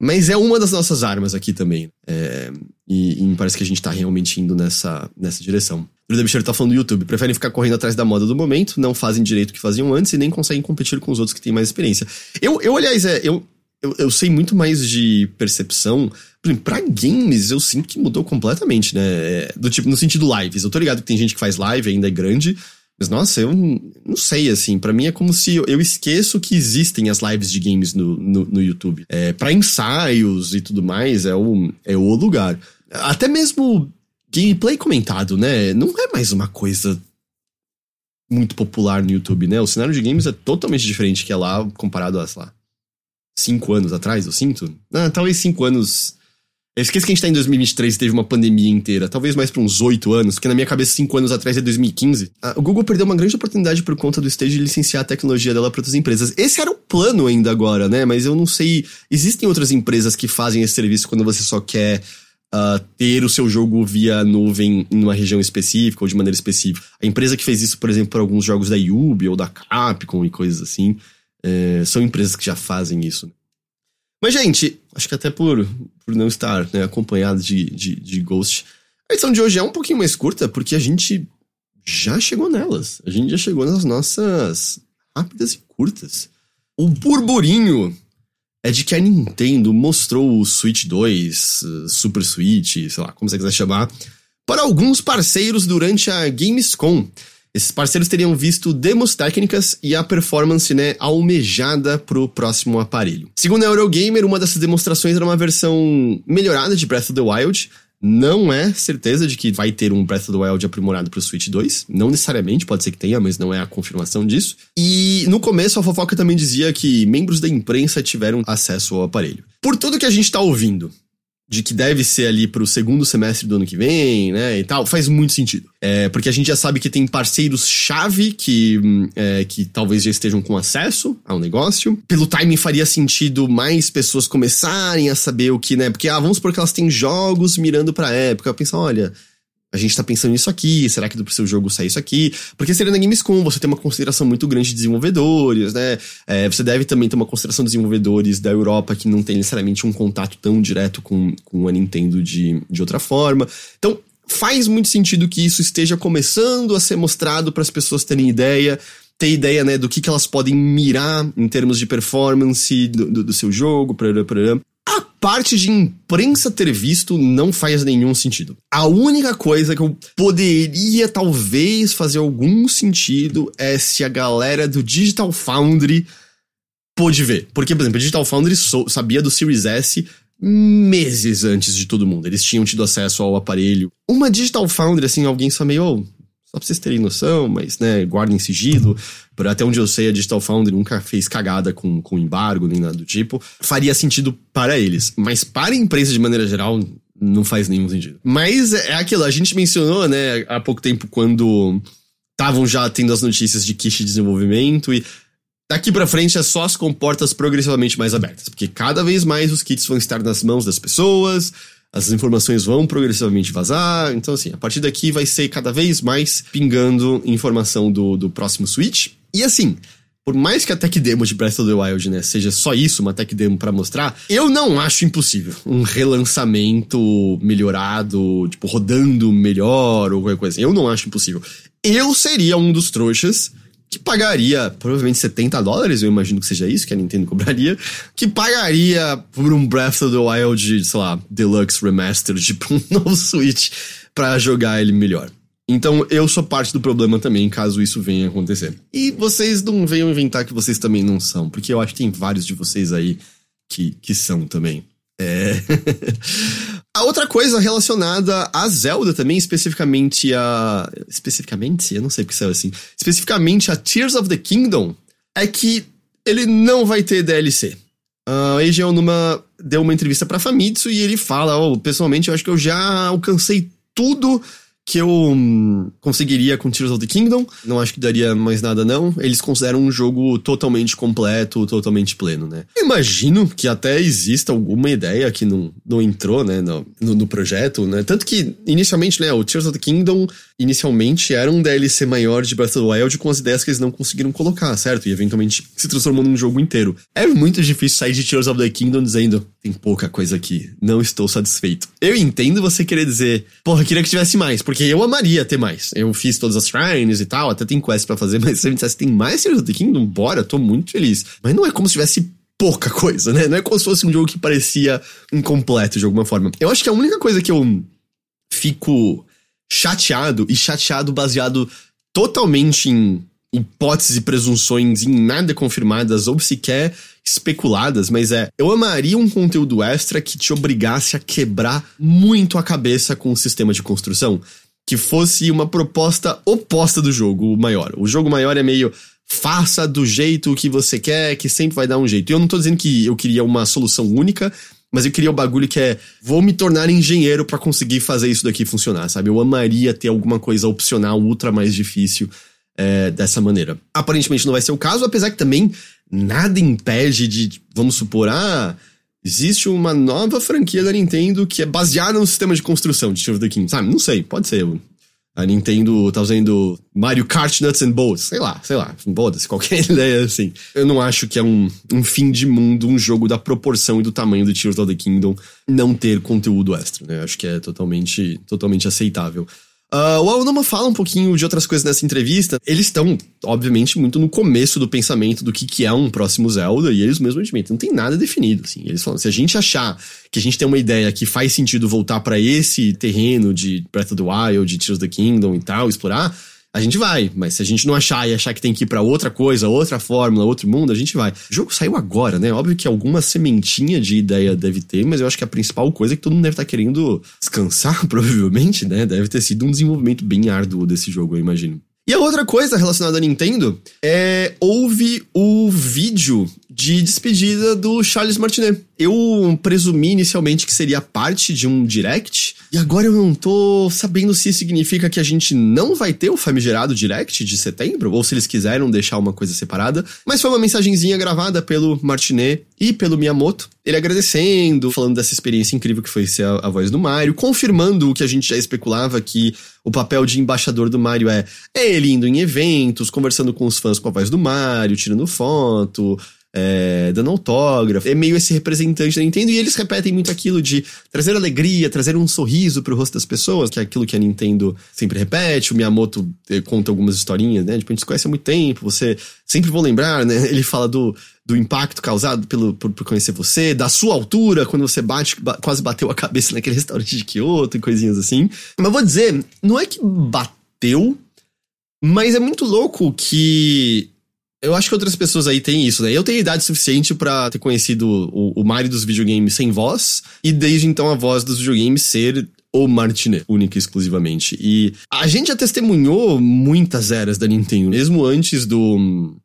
Speaker 1: Mas é uma das nossas armas aqui também. É, e, e, me parece que a gente tá realmente indo nessa, nessa direção. O Duda Bicheiro tá falando do YouTube. Preferem ficar correndo atrás da moda do momento, não fazem direito o que faziam antes e nem conseguem competir com os outros que têm mais experiência. Eu, eu aliás, é, eu, eu, eu sei muito mais de percepção. Por exemplo, pra games, eu sinto que mudou completamente, né? É, do tipo, no sentido lives. Eu tô ligado que tem gente que faz live, ainda é grande. Mas, nossa, eu não sei, assim. para mim é como se eu, esqueço que existem as lives de games no, no, no YouTube. É, para ensaios e tudo mais, é o, é o lugar. Até mesmo gameplay comentado, né? Não é mais uma coisa muito popular no YouTube, né? O cenário de games é totalmente diferente que é lá comparado a, lá, cinco anos atrás, eu sinto. Ah, talvez cinco anos. Eu esqueço que a gente tá em 2023 e teve uma pandemia inteira. Talvez mais pra uns oito anos, porque na minha cabeça cinco anos atrás é 2015. Ah, o Google perdeu uma grande oportunidade por conta do stage de licenciar a tecnologia dela para outras empresas. Esse era o plano ainda agora, né? Mas eu não sei. Existem outras empresas que fazem esse serviço quando você só quer uh, ter o seu jogo via nuvem em uma região específica ou de maneira específica. A empresa que fez isso, por exemplo, para alguns jogos da Yubi ou da Capcom e coisas assim. É, são empresas que já fazem isso. Mas, gente, acho que até por, por não estar né, acompanhado de, de, de Ghost, a edição de hoje é um pouquinho mais curta, porque a gente já chegou nelas. A gente já chegou nas nossas rápidas e curtas. O burburinho é de que a Nintendo mostrou o Switch 2, Super Switch, sei lá, como você quiser chamar, para alguns parceiros durante a Gamescom. Esses parceiros teriam visto demos técnicas e a performance né, almejada pro próximo aparelho. Segundo a Eurogamer, uma dessas demonstrações era uma versão melhorada de Breath of the Wild. Não é certeza de que vai ter um Breath of the Wild aprimorado pro Switch 2. Não necessariamente, pode ser que tenha, mas não é a confirmação disso. E no começo a fofoca também dizia que membros da imprensa tiveram acesso ao aparelho. Por tudo que a gente tá ouvindo, de que deve ser ali pro segundo semestre do ano que vem, né, e tal, faz muito sentido. É, porque a gente já sabe que tem parceiros-chave que, é, que talvez já estejam com acesso ao negócio. Pelo timing faria sentido mais pessoas começarem a saber o que, né, porque, ah, vamos supor que elas têm jogos mirando pra época. Pensa, olha, a gente tá pensando nisso aqui, será que do seu jogo sair isso aqui? Porque seria na Gamescom, você tem uma consideração muito grande de desenvolvedores, né? É, você deve também ter uma consideração de desenvolvedores da Europa que não tem necessariamente um contato tão direto com, com a Nintendo de, de outra forma. Então, faz muito sentido que isso esteja começando a ser mostrado para as pessoas terem ideia, ter ideia, né, do que, que elas podem mirar em termos de performance do, do, do seu jogo, para a parte de imprensa ter visto não faz nenhum sentido. A única coisa que eu poderia talvez fazer algum sentido é se a galera do Digital Foundry pôde ver. Porque, por exemplo, o Digital Foundry sabia do Series S meses antes de todo mundo. Eles tinham tido acesso ao aparelho. Uma Digital Foundry, assim, alguém só meio, oh, só pra vocês terem noção, mas, né, guardem sigilo. Por até onde eu sei, a Digital Foundry nunca fez cagada com, com embargo, nem nada do tipo. Faria sentido para eles. Mas para a empresa, de maneira geral, não faz nenhum sentido. Mas é aquilo, a gente mencionou, né, há pouco tempo, quando estavam já tendo as notícias de kit de desenvolvimento e daqui para frente é só as comportas progressivamente mais abertas, porque cada vez mais os kits vão estar nas mãos das pessoas, as informações vão progressivamente vazar. Então, assim, a partir daqui vai ser cada vez mais pingando informação do, do próximo Switch. E assim, por mais que a tech demo de Breath of the Wild, né, seja só isso, uma tech demo para mostrar, eu não acho impossível um relançamento melhorado, tipo, rodando melhor ou qualquer coisa assim. Eu não acho impossível. Eu seria um dos trouxas que pagaria provavelmente 70 dólares, eu imagino que seja isso que a Nintendo cobraria, que pagaria por um Breath of the Wild, sei lá, Deluxe Remastered, tipo um [LAUGHS] novo Switch, para jogar ele melhor. Então eu sou parte do problema também, caso isso venha a acontecer. E vocês não venham inventar que vocês também não são, porque eu acho que tem vários de vocês aí que, que são também. É. [LAUGHS] a outra coisa relacionada a Zelda também, especificamente a. Especificamente? Eu não sei porque saiu assim. Especificamente a Tears of the Kingdom, é que ele não vai ter DLC. Uh, a Eiji Onuma deu uma entrevista pra Famitsu e ele fala: oh, pessoalmente, eu acho que eu já alcancei tudo que eu hum, conseguiria com Tears of the Kingdom. Não acho que daria mais nada, não. Eles consideram um jogo totalmente completo, totalmente pleno, né? Imagino que até exista alguma ideia que não, não entrou, né, no, no, no projeto, né? Tanto que, inicialmente, né, o Tears of the Kingdom inicialmente era um DLC maior de Breath of the Wild com as ideias que eles não conseguiram colocar, certo? E eventualmente se transformou num jogo inteiro. É muito difícil sair de Tears of the Kingdom dizendo tem pouca coisa aqui, não estou satisfeito. Eu entendo você querer dizer, porra, queria que tivesse mais, porque eu amaria ter mais. Eu fiz todas as shrines e tal, até tem quest para fazer, [LAUGHS] mas se você me dissesse tem mais Tears of the Kingdom, bora, tô muito feliz. Mas não é como se tivesse pouca coisa, né? Não é como se fosse um jogo que parecia incompleto de alguma forma. Eu acho que a única coisa que eu fico chateado e chateado baseado totalmente em hipóteses e presunções em nada confirmadas ou sequer especuladas, mas é, eu amaria um conteúdo extra que te obrigasse a quebrar muito a cabeça com o sistema de construção, que fosse uma proposta oposta do jogo maior. O jogo maior é meio faça do jeito que você quer, que sempre vai dar um jeito. E eu não tô dizendo que eu queria uma solução única, mas eu queria o bagulho que é, vou me tornar engenheiro para conseguir fazer isso daqui funcionar, sabe? Eu amaria ter alguma coisa opcional, ultra mais difícil é, dessa maneira. Aparentemente não vai ser o caso, apesar que também nada impede de, vamos supor, ah, existe uma nova franquia da Nintendo que é baseada no sistema de construção de Tears of the King, sabe? Não sei, pode ser a Nintendo tá usando Mario Kart Nuts and Bolts, sei lá, sei lá, foda-se, qualquer [LAUGHS] ideia assim. Eu não acho que é um, um fim de mundo um jogo da proporção e do tamanho do Tears of the Kingdom não ter conteúdo extra, né? Eu acho que é totalmente, totalmente aceitável. Uh, o Aonuma fala um pouquinho de outras coisas nessa entrevista. Eles estão, obviamente, muito no começo do pensamento do que, que é um próximo Zelda, e eles mesmos admitem, não tem nada definido, assim. Eles falam, se a gente achar que a gente tem uma ideia que faz sentido voltar para esse terreno de Breath of the Wild, de Tears of the Kingdom e tal, explorar, a gente vai. Mas se a gente não achar e achar que tem que ir para outra coisa, outra fórmula, outro mundo, a gente vai. O jogo saiu agora, né? Óbvio que alguma sementinha de ideia deve ter, mas eu acho que a principal coisa é que todo mundo deve estar tá querendo descansar, [LAUGHS] provavelmente, né? Deve ter sido um desenvolvimento bem árduo desse jogo, eu imagino. E a outra coisa relacionada à Nintendo é houve o vídeo de despedida do Charles Martinet. Eu presumi inicialmente que seria parte de um direct, e agora eu não tô sabendo se significa que a gente não vai ter o famigerado direct de setembro, ou se eles quiseram deixar uma coisa separada, mas foi uma mensagenzinha gravada pelo Martinet e pelo Miyamoto, ele agradecendo, falando dessa experiência incrível que foi ser a, a voz do Mario, confirmando o que a gente já especulava que o papel de embaixador do Mario é, é ele indo em eventos, conversando com os fãs com a voz do Mario, tirando foto, é, dando autógrafo. É meio esse representante da Nintendo. E eles repetem muito aquilo de trazer alegria, trazer um sorriso pro rosto das pessoas, que é aquilo que a Nintendo sempre repete. O Miyamoto eh, conta algumas historinhas, né? Tipo, a gente se conhece há muito tempo, você sempre vou lembrar, né? Ele fala do, do impacto causado pelo, por, por conhecer você, da sua altura, quando você bate, quase bateu a cabeça naquele [LAUGHS] restaurante de Kyoto e coisinhas assim. Mas vou dizer, não é que bateu, mas é muito louco que Eu acho que outras pessoas aí têm isso, né? Eu tenho idade suficiente para ter conhecido o, o Mario dos videogames sem voz, e desde então a voz dos videogames ser o Martinet, única e exclusivamente. E a gente já testemunhou muitas eras da Nintendo, mesmo antes do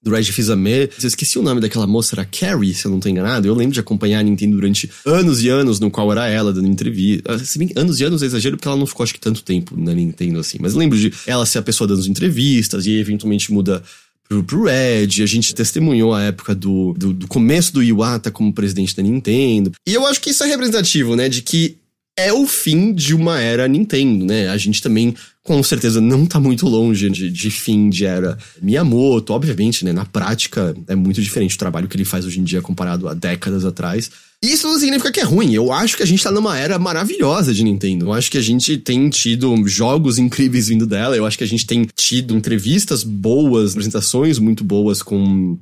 Speaker 1: do Reg Fils-Aimé. Eu esqueci o nome daquela moça, era Carrie, se eu não tô enganado. Eu lembro de acompanhar a Nintendo durante anos e anos, no qual era ela dando entrevista. Ah, se bem, anos e anos é exagero, porque ela não ficou, acho que, tanto tempo na Nintendo assim. Mas lembro de ela ser a pessoa dando entrevistas e eventualmente muda pro, pro Red, a gente testemunhou a época do, do, do, começo do Iwata como presidente da Nintendo. E eu acho que isso é representativo, né, de que é o fim de uma era Nintendo, né? A gente também, com certeza, não tá muito longe de, de fim de era Miyamoto. Obviamente, né? Na prática, é muito diferente o trabalho que ele faz hoje em dia comparado a décadas atrás. Isso não significa que é ruim. Eu acho que a gente tá numa era maravilhosa de Nintendo. Eu acho que a gente tem tido jogos incríveis vindo dela. Eu acho que a gente tem tido entrevistas boas, apresentações muito boas com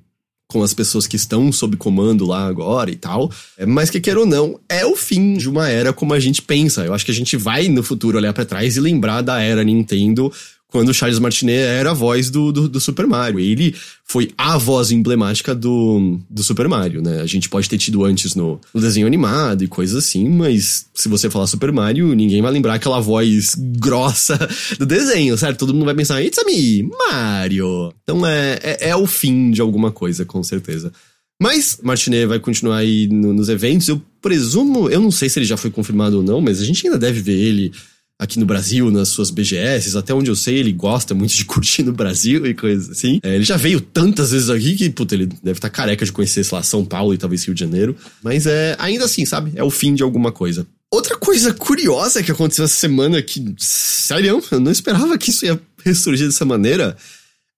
Speaker 1: com as pessoas que estão sob comando lá agora e tal. É, mas que quer ou não, é o fim de uma era como a gente pensa. Eu acho que a gente vai no futuro olhar para trás e lembrar da era Nintendo quando o Charles Martinet era a voz do, do, do, Super Mario. Ele foi a voz emblemática do, do Super Mario, né? A gente pode ter tido antes no, no, desenho animado e coisas assim, mas se você falar Super Mario, ninguém vai lembrar aquela voz grossa do desenho, certo? Todo mundo vai pensar, it's a me, Mario. Então é, é, é o fim de alguma coisa, com certeza. Mas Martinet vai continuar aí no, nos eventos. Eu presumo, eu não sei se ele já foi confirmado ou não, mas a gente ainda deve ver ele aqui no Brasil, nas suas BGS, até onde eu sei, ele gosta muito de [LAUGHS] curtir no Brasil e coisas assim. É, ele já veio tantas vezes aqui que, puta, ele deve estar tá careca de conhecer, sei lá, São Paulo e talvez Rio de Janeiro. Mas é, ainda assim, sabe? É o fim de alguma coisa. Outra coisa curiosa que aconteceu essa semana que, sério, eu não esperava que isso ia ressurgir dessa maneira,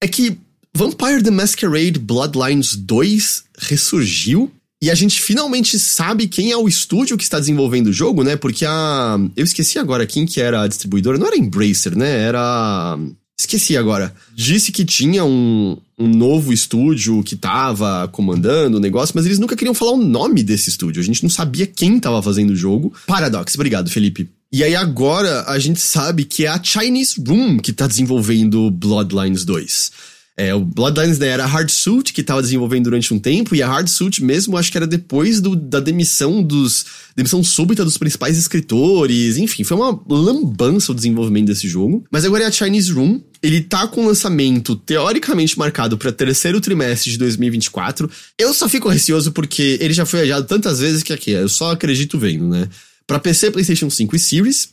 Speaker 1: é que Vampire the Masquerade Bloodlines 2 ressurgiu e a gente finalmente sabe quem é o estúdio que está desenvolvendo o jogo, né? Porque a. Eu esqueci agora quem que era a distribuidora. Não era Embracer, né? Era. Esqueci agora. Disse que tinha um, um novo estúdio que tava comandando o negócio, mas eles nunca queriam falar o nome desse estúdio. A gente não sabia quem tava fazendo o jogo. Paradox, obrigado, Felipe. E aí agora a gente sabe que é a Chinese Room que tá desenvolvendo Bloodlines 2. É, o Bloodlines né, era a Hard Suit, que estava desenvolvendo durante um tempo, e a Hard Suit mesmo, acho que era depois do, da demissão dos. demissão súbita dos principais escritores, enfim, foi uma lambança o desenvolvimento desse jogo. Mas agora é a Chinese Room. Ele tá com lançamento teoricamente marcado para terceiro trimestre de 2024. Eu só fico receoso porque ele já foi adiado tantas vezes que aqui, eu só acredito vendo, né? Para PC, PlayStation 5 e Series,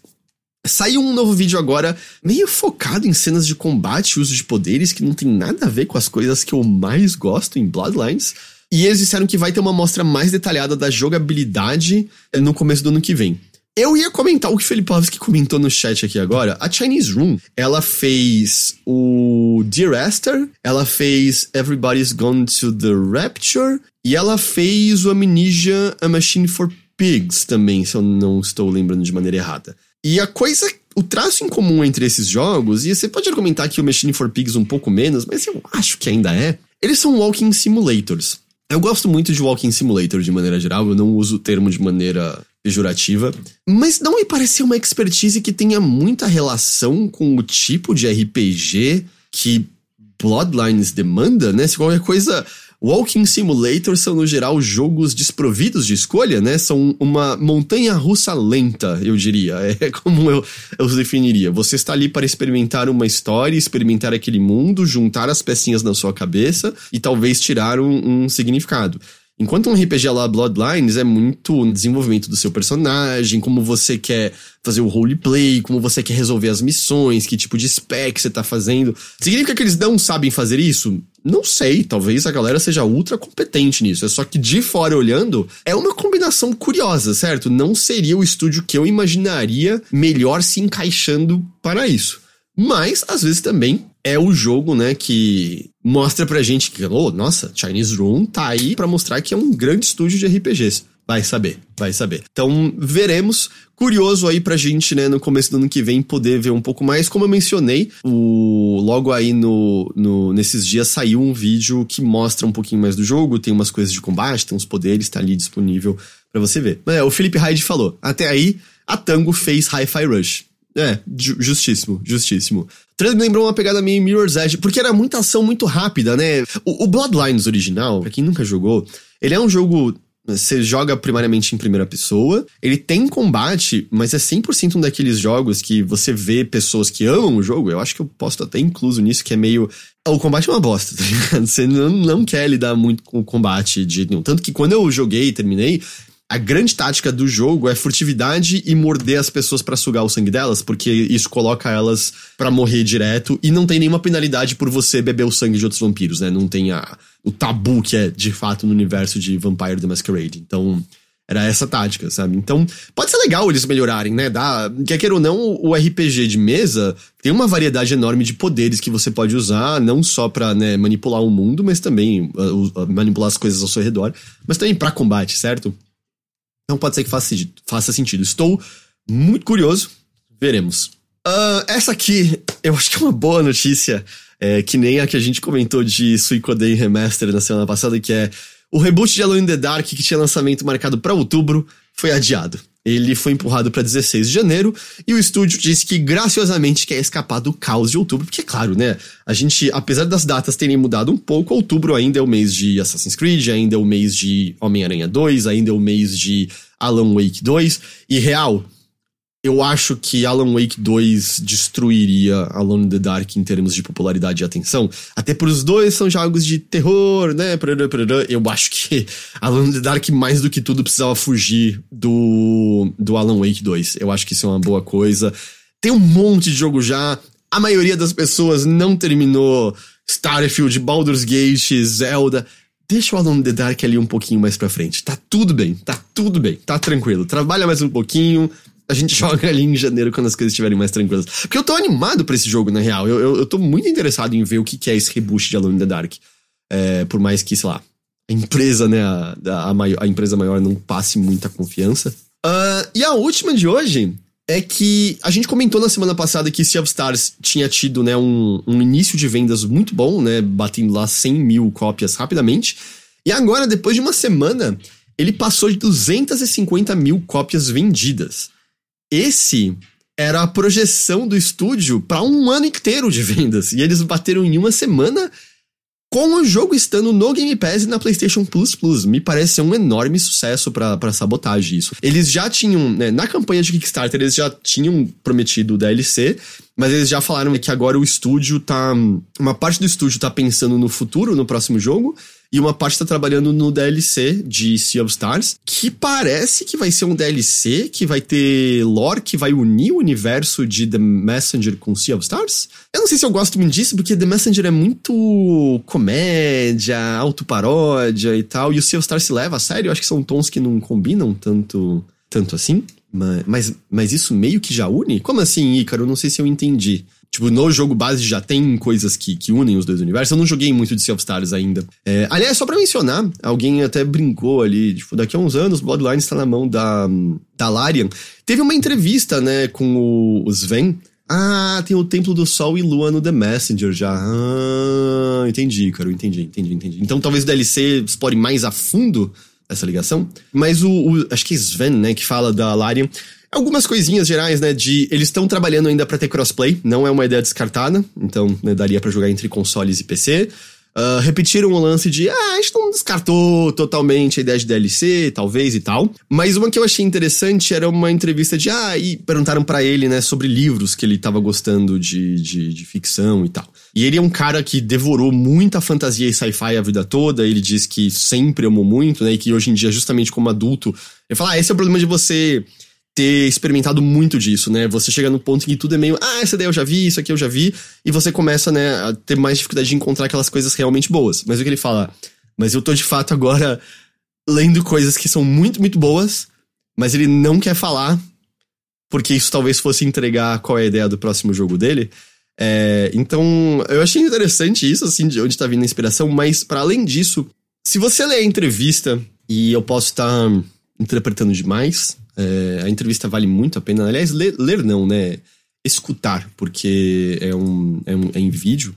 Speaker 1: Saiu um novo vídeo agora, meio focado em cenas de combate e uso de poderes, que não tem nada a ver com as coisas que eu mais gosto em Bloodlines. E eles disseram que vai ter uma mostra mais detalhada da jogabilidade eh, no começo do ano que vem. Eu ia comentar o que o Felipovski comentou no chat aqui agora. A Chinese Room, ela fez o Dear Esther, ela fez Everybody's Gone to the Rapture, e ela fez o Amnesia A Machine for Pigs também, se eu não estou lembrando de maneira errada. E a coisa, o traço em comum entre esses jogos, e você pode argumentar que o Machine for Pigs um pouco menos, mas eu acho que ainda é, eles são walking simulators. Eu gosto muito de walking simulator de maneira geral, eu não uso o termo de maneira pejorativa, mas não me parece uma expertise que tenha muita relação com o tipo de RPG que Bloodlines demanda, né? Se qualquer coisa Walking Simulator são, no geral, jogos desprovidos de escolha, né? São uma montanha russa lenta, eu diria. [LAUGHS] É como eu, eu definiria. Você está ali para experimentar uma história, experimentar aquele mundo, juntar as pecinhas na sua cabeça e talvez tirar um, um significado. Enquanto um RPG lá Bloodlines é muito desenvolvimento do seu personagem, como você quer fazer o roleplay, como você quer resolver as missões, que tipo de spec você tá fazendo. Significa que eles não sabem fazer isso? Não sei, talvez a galera seja ultra competente nisso. É só que de fora olhando, é uma combinação curiosa, certo? Não seria o estúdio que eu imaginaria melhor se encaixando para isso. Mas, às vezes também é o jogo, né, que mostra pra gente que, oh, nossa, Chinese Room tá aí para mostrar que é um grande estúdio de RPGs. Vai saber, vai saber. Então, veremos. Curioso aí pra gente, né, no começo do ano que vem, poder ver um pouco mais. Como eu mencionei, o logo aí no, no nesses dias saiu um vídeo que mostra um pouquinho mais do jogo, tem umas coisas de combate, tem uns poderes, tá ali disponível para você ver. É, o Felipe Hyde falou, até aí, a Tango fez Hi-Fi Rush. É, ju justíssimo, justíssimo. Trailer me lembrou uma pegada meio Mirror's Edge, porque era muita ação muito rápida, né? O, o Bloodlines original, pra quem nunca jogou, ele é um jogo você joga primariamente em primeira pessoa. Ele tem combate, mas é 100% um daqueles jogos que você vê pessoas que amam o jogo. Eu acho que eu posso até incluso nisso, que é meio. O combate é uma bosta, [LAUGHS] tá ligado? Você não, não quer lidar muito com o combate de nenhum. Tanto que quando eu joguei e terminei, a grande tática do jogo é furtividade e morder as pessoas para sugar o sangue delas, porque isso coloca elas para morrer direto e não tem nenhuma penalidade por você beber o sangue de outros vampiros, né? Não tem a, o tabu que é de fato no universo de Vampire the Masquerade. Então, era essa tática, sabe? Então, pode ser legal eles melhorarem, né? Dá, quer queira ou não, o RPG de mesa tem uma variedade enorme de poderes que você pode usar, não só pra né, manipular o mundo, mas também uh, uh, manipular as coisas ao seu redor, mas também para combate, certo? Então pode ser que faça, faça sentido. Estou muito curioso. Veremos. Uh, essa aqui, eu acho que é uma boa notícia. É, que nem a que a gente comentou de Suicoden Remaster na semana passada, que é o reboot de Alone in the Dark, que tinha lançamento marcado para outubro, foi adiado. Ele foi empurrado para 16 de janeiro e o estúdio disse que graciosamente quer escapar do caos de outubro, porque claro, né? A gente, apesar das datas terem mudado um pouco, outubro ainda é o mês de Assassin's Creed, ainda é o mês de Homem-Aranha 2, ainda é o mês de Alan Wake 2 e real, eu acho que Alan Wake 2 destruiria Alone in the Dark em termos de popularidade e atenção. Até por os dois são jogos de terror, né? Eu acho que Alone in the Dark, mais do que tudo, precisava fugir do, do Alan Wake 2. Eu acho que isso é uma boa coisa. Tem um monte de jogo já. A maioria das pessoas não terminou Starfield, Baldur's Gate, Zelda. Deixa o Alone in the Dark ali um pouquinho mais pra frente. Tá tudo bem, tá tudo bem, tá tranquilo. Trabalha mais um pouquinho, a gente [LAUGHS] joga ali em janeiro quando as coisas estiverem mais tranquilas. Porque eu tô animado pra esse jogo, na real. Eu, eu, eu tô muito interessado em ver o que, que é esse reboot de Alone in the Dark. É, por mais que, sei lá, a empresa, né, a, a, maior, a empresa maior não passe muita confiança. Uh, e a última de hoje é que a gente comentou na semana passada que Sea of Stars tinha tido, né, um, um início de vendas muito bom, né, batendo lá 100 mil cópias rapidamente. E agora, depois de uma semana, ele passou de 250 mil cópias vendidas. Esse era a projeção do estúdio para um ano inteiro de vendas. E eles bateram em uma semana com o jogo estando no Game Pass e na PlayStation Plus Plus. Me parece um enorme sucesso para sabotagem isso. Eles já tinham, né, na campanha de Kickstarter, eles já tinham prometido o DLC, mas eles já falaram que agora o estúdio tá. Uma parte do estúdio tá pensando no futuro, no próximo jogo, e uma parte tá trabalhando no DLC de Sea of Stars, que parece que vai ser um DLC que vai ter lore que vai unir o universo de The Messenger com Sea of Stars. Eu não sei se eu gosto muito disso, porque The Messenger é muito comédia, autoparódia e tal, e o Sea of Stars se leva a sério. Eu acho que são tons que não combinam tanto, tanto assim. Mas, mas, mas isso meio que já une? Como assim, Ícaro? Não sei se eu entendi. Tipo, no jogo base já tem coisas que, que unem os dois universos. Eu não joguei muito de Sea of Stars ainda. É, aliás, só pra mencionar, alguém até brincou ali, tipo, daqui a uns anos, Bloodlines tá na mão da, da Larian. Teve uma entrevista, né, com o, o Sven. Ah, tem o Templo do Sol e Lua no The Messenger já. Ah, entendi, cara, entendi, entendi, entendi. Então talvez o DLC explore mais a fundo essa ligação. Mas o, o, acho que é Sven, né, que fala da Larian, Algumas coisinhas gerais, né, de eles estão trabalhando ainda para ter crossplay, não é uma ideia descartada, então né, daria para jogar entre consoles e PC. Uh, ah, repetiram o lance de, ah, a gente não descartou totalmente a ideia de DLC, talvez e tal. Mas uma que eu achei interessante era uma entrevista de, ah, e perguntaram para ele, né, sobre livros que ele tava gostando de, de, de, ficção e tal. E ele é um cara que devorou muita fantasia e sci-fi a vida toda, ele diz que sempre amou muito, né, e que hoje em dia, justamente como adulto, ele fala, ah, esse é o problema de você ter experimentado muito disso, né? Você chega no ponto em que tudo é meio, ah, essa ideia eu já vi, isso aqui eu já vi, e você começa, né, a ter mais dificuldade de encontrar aquelas coisas realmente boas. Mas o que ele fala, mas eu tô de fato agora lendo coisas que são muito, muito boas, mas ele não quer falar, porque isso talvez fosse entregar qual é a ideia do próximo jogo dele. É, então, eu achei interessante isso, assim, de onde tá vindo a inspiração, mas para além disso, se você ler a entrevista, e eu posso estar tá interpretando demais, é, a entrevista vale muito a pena. Aliás, ler, ler não, né? Escutar, porque é, um, é, um, é em vídeo.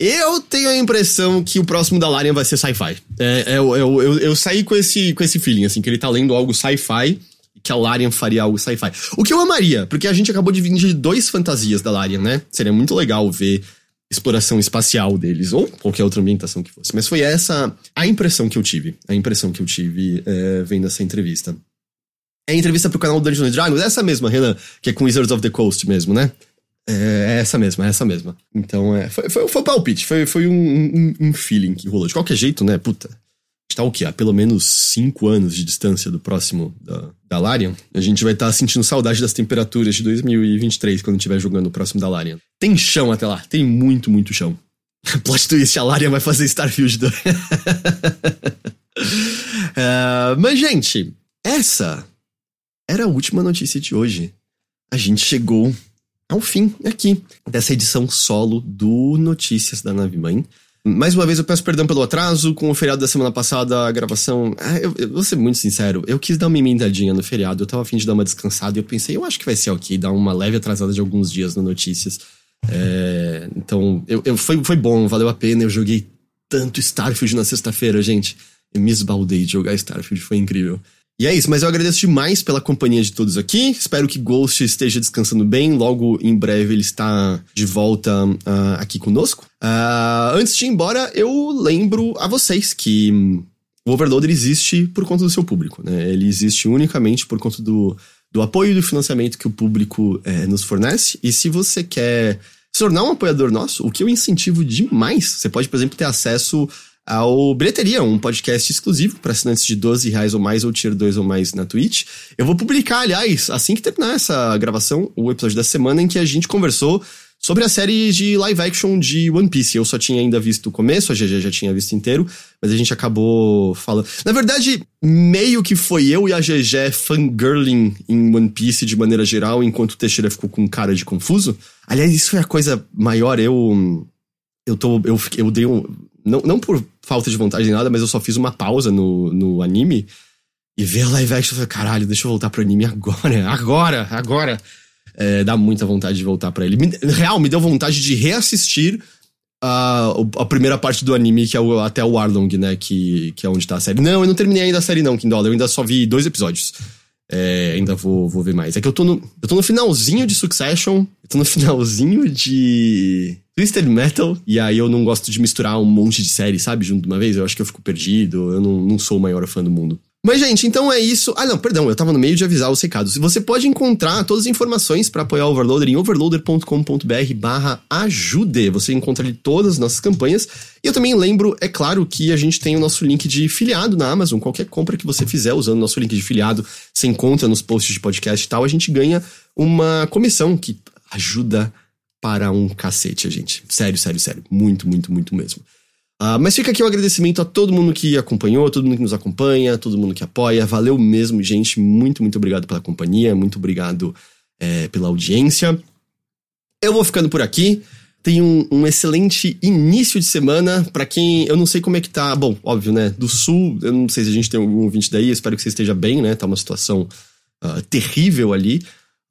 Speaker 1: Eu tenho a impressão que o próximo da Larian vai ser sci-fi. É, é, eu, eu, eu, eu, saí com esse, com esse feeling, assim, que ele tá lendo algo sci-fi, que a Larian faria algo sci-fi. O que eu amaria, porque a gente acabou de vir de dois fantasias da Larian, né? Seria muito legal ver exploração espacial deles, ou qualquer outra ambientação que fosse. Mas foi essa a impressão que eu tive. A impressão que eu tive é, vendo essa entrevista. É entrevista pro canal Dungeons Dragons, essa mesma, Renan, que é com Wizards of the Coast mesmo, né? É, é essa mesma, é essa mesma. Então, é, foi, foi, foi um palpite, foi, foi um, um, um, feeling que rolou. De qualquer jeito, né, puta. Está o quê? A pelo menos cinco anos de distância do próximo da, da Larian. A gente vai estar tá sentindo saudade das temperaturas de 2023 quando estiver jogando o próximo da Larian. Tem chão até lá, tem muito, muito chão. [LAUGHS] Plot twist, a Larian vai fazer Starfield 2. uh, [LAUGHS] é, mas, gente, essa era a última notícia de hoje. A gente chegou ao fim aqui dessa edição solo do Notícias da Nave Mãe. Mais uma vez eu peço perdão pelo atraso, com o feriado da semana passada, a gravação. Ah, eu, eu, vou ser muito sincero, eu quis dar uma emendadinha no feriado, eu tava afim de dar uma descansada e eu pensei, eu acho que vai ser ok, dar uma leve atrasada de alguns dias no Notícias. É, então, eu, eu, foi, foi bom, valeu a pena, eu joguei tanto Starfield na sexta-feira, gente. Eu me esbaldei de jogar Starfield, foi incrível. E é isso, mas eu agradeço demais pela companhia de todos aqui. Espero que Ghost esteja descansando bem. Logo em breve ele está de volta uh, aqui conosco. Uh, antes de ir embora, eu lembro a vocês que o Overloader existe por conta do seu público. Né? Ele existe unicamente por conta do, do apoio e do financiamento que o público é, nos fornece. E se você quer se tornar um apoiador nosso, o que eu incentivo demais, você pode, por exemplo, ter acesso ao Bilheteria, um podcast exclusivo para assinantes de 12 reais ou mais ou tier 2 ou mais na Twitch. Eu vou publicar, aliás, assim que terminar essa gravação, o episódio da semana em que a gente conversou sobre a série de live action de One Piece. Eu só tinha ainda visto o começo, a GG já tinha visto inteiro, mas a gente acabou falando. Na verdade, meio que foi eu e a GG fangirling em One Piece de maneira geral, enquanto o Teixeira ficou com cara de confuso. Aliás, isso foi a coisa maior. Eu. Eu tô. Eu, eu dei um. Não, não por falta de vontade nem nada, mas eu só fiz uma pausa no, no anime e ver a live action e falei, caralho, deixa eu voltar pro anime agora, [LAUGHS] agora, agora. É, dá muita vontade de voltar para ele. Me, real, me deu vontade de reassistir a, a primeira parte do anime, que é o, até o Arlong, né? Que, que é onde tá a série. Não, eu não terminei ainda a série, não, Kindle. Eu ainda só vi dois episódios. É, ainda vou, vou ver mais. É que eu tô no. Eu tô no finalzinho de Succession. Eu tô no [LAUGHS] finalzinho de. Twisted Metal, e aí eu não gosto de misturar um monte de séries, sabe, junto de uma vez. Eu acho que eu fico perdido, eu não, não sou o maior fã do mundo. Mas, gente, então é isso. Ah, não, perdão, eu tava no meio de avisar os recados. Você pode encontrar todas as informações para apoiar o Overloader em overloader.com.br barra ajude. Você encontra ali todas as nossas campanhas. E eu também lembro, é claro, que a gente tem o nosso link de filiado na Amazon. Qualquer compra que você fizer usando o nosso link de filiado, você encontra nos posts de podcast e tal, a gente ganha uma comissão que ajuda para um cacete, gente. Sério, sério, sério. Muito, muito, muito mesmo. Uh, mas fica aqui o agradecimento a todo mundo que acompanhou, todo mundo que nos acompanha, todo mundo que apoia. Valeu mesmo, gente. Muito, muito obrigado pela companhia, muito obrigado é, pela audiência. Eu vou ficando por aqui. Tenha um, um, excelente início de semana. para quem. Eu não sei como é que tá. Bom, óbvio, né? Do sul, eu não sei se a gente tem algum ouvinte daí. espero que você esteja bem, né? Tá uma situação uh, terrível ali.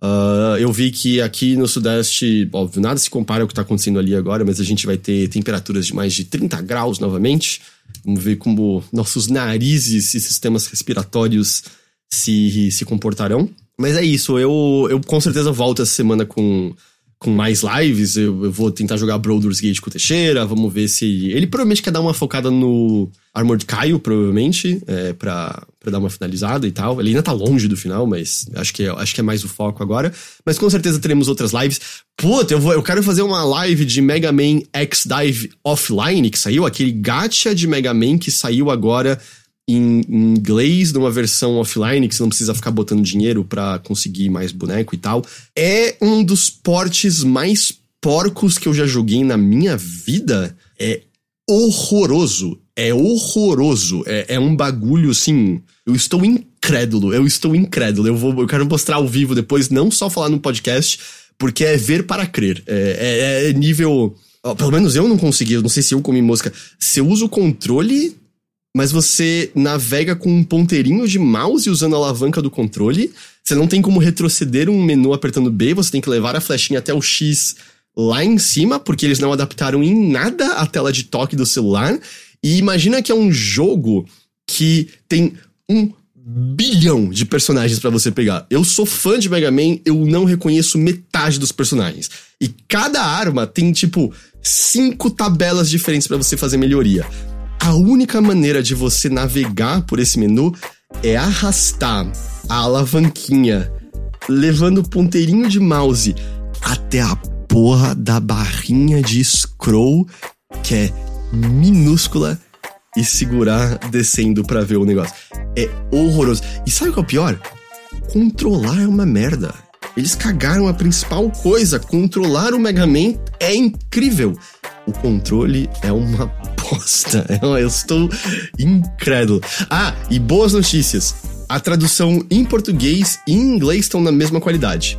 Speaker 1: Uh, eu vi que aqui no Sudeste, óbvio, nada se compara ao que está acontecendo ali agora, mas a gente vai ter temperaturas de mais de 30 graus novamente. Vamos ver como nossos narizes e sistemas respiratórios se, se comportarão. Mas é isso, eu, eu com certeza volto essa semana com com mais lives. Eu, eu, vou tentar jogar Baldur's Gate com o Teixeira. Vamos ver se. Ele provavelmente quer dar uma focada no Armored Caio, provavelmente, é, pra, pra dar uma finalizada e tal. Ele ainda tá longe do final, mas acho que, é, acho que é mais o foco agora. Mas com certeza teremos outras lives. Puta, eu, vou, eu quero fazer uma live de Mega Man X-Dive Offline, que saiu, aquele gacha de Mega Man que saiu agora em, inglês, numa versão offline, que você não precisa ficar botando dinheiro para conseguir mais boneco e tal. É um dos portes mais porcos que eu já joguei na minha vida. É horroroso. É horroroso. É, é um bagulho assim. Eu estou incrédulo. Eu estou incrédulo. Eu, vou, eu quero mostrar ao vivo depois, não só falar no podcast, porque é ver para crer. É, é, é nível. Pelo menos eu não consegui, eu não sei se eu comi mosca. Se eu uso o controle mas você navega com um ponteirinho de mouse usando a alavanca do controle. Você não tem como retroceder um menu apertando B, você tem que levar a flechinha até o X lá em cima, porque eles não adaptaram em nada a tela de toque do celular. E imagina que é um jogo que tem um bilhão de personagens para você pegar. Eu sou fã de Mega Man, eu não reconheço metade dos personagens. E cada arma tem, tipo, cinco tabelas diferentes para você fazer melhoria. A única maneira de você navegar por esse menu é arrastar a alavanquinha, levando o ponteirinho de mouse até a porra da barrinha de scroll, que é minúscula, e segurar descendo para ver o negócio. É horroroso. E sabe o que é o pior? Controlar é uma merda. Eles cagaram a principal coisa. Controlar o Mega Man é incrível. O controle é uma bosta. [LAUGHS] Eu estou incrédulo. Ah, e boas notícias. A tradução em português e em inglês estão na mesma qualidade.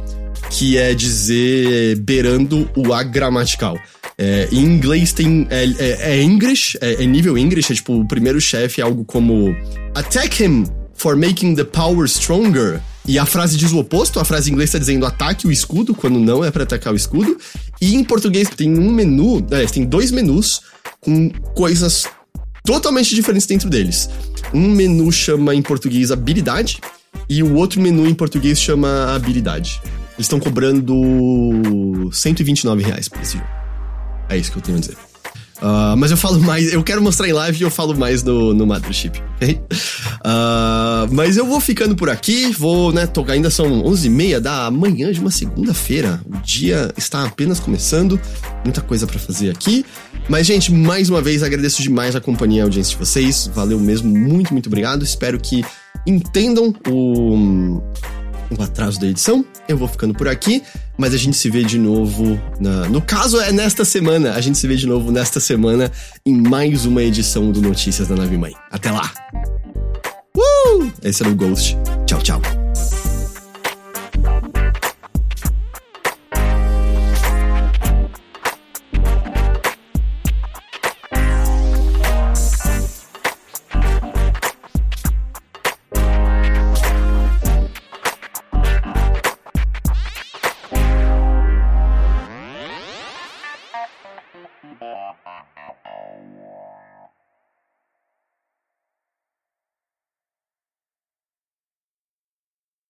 Speaker 1: Que é dizer beirando o A gramatical. É, em inglês tem. É, é, é English, é, é, nível English, é tipo, o primeiro chefe é algo como Attack him for making the power stronger. E a frase diz o oposto, a frase em inglês está dizendo ataque o escudo, quando não é para atacar o escudo. E em português tem um menu, é, tem dois menus com coisas totalmente diferentes dentro deles. Um menu chama em português habilidade e o outro menu em português chama habilidade. Eles estão cobrando 129 reais por esse jogo. É isso que eu tenho a dizer. Uh, mas eu falo mais, eu quero mostrar em live e eu falo mais no, no Mothership? Uh, mas eu vou ficando por aqui, vou, né, tocar, ainda são 11h30 da manhã de uma segunda-feira. O dia está apenas começando, muita coisa para fazer aqui. Mas, gente, mais uma vez agradeço demais a companhia e a audiência de vocês. Valeu mesmo, muito, muito obrigado. Espero que entendam o, o atraso da edição. Eu vou ficando por aqui, mas a gente se vê de novo. Na... No caso, é nesta semana. A gente se vê de novo nesta semana em mais uma edição do Notícias da Nave Mãe. Até lá! Uh! Esse era o Ghost. Tchau, tchau.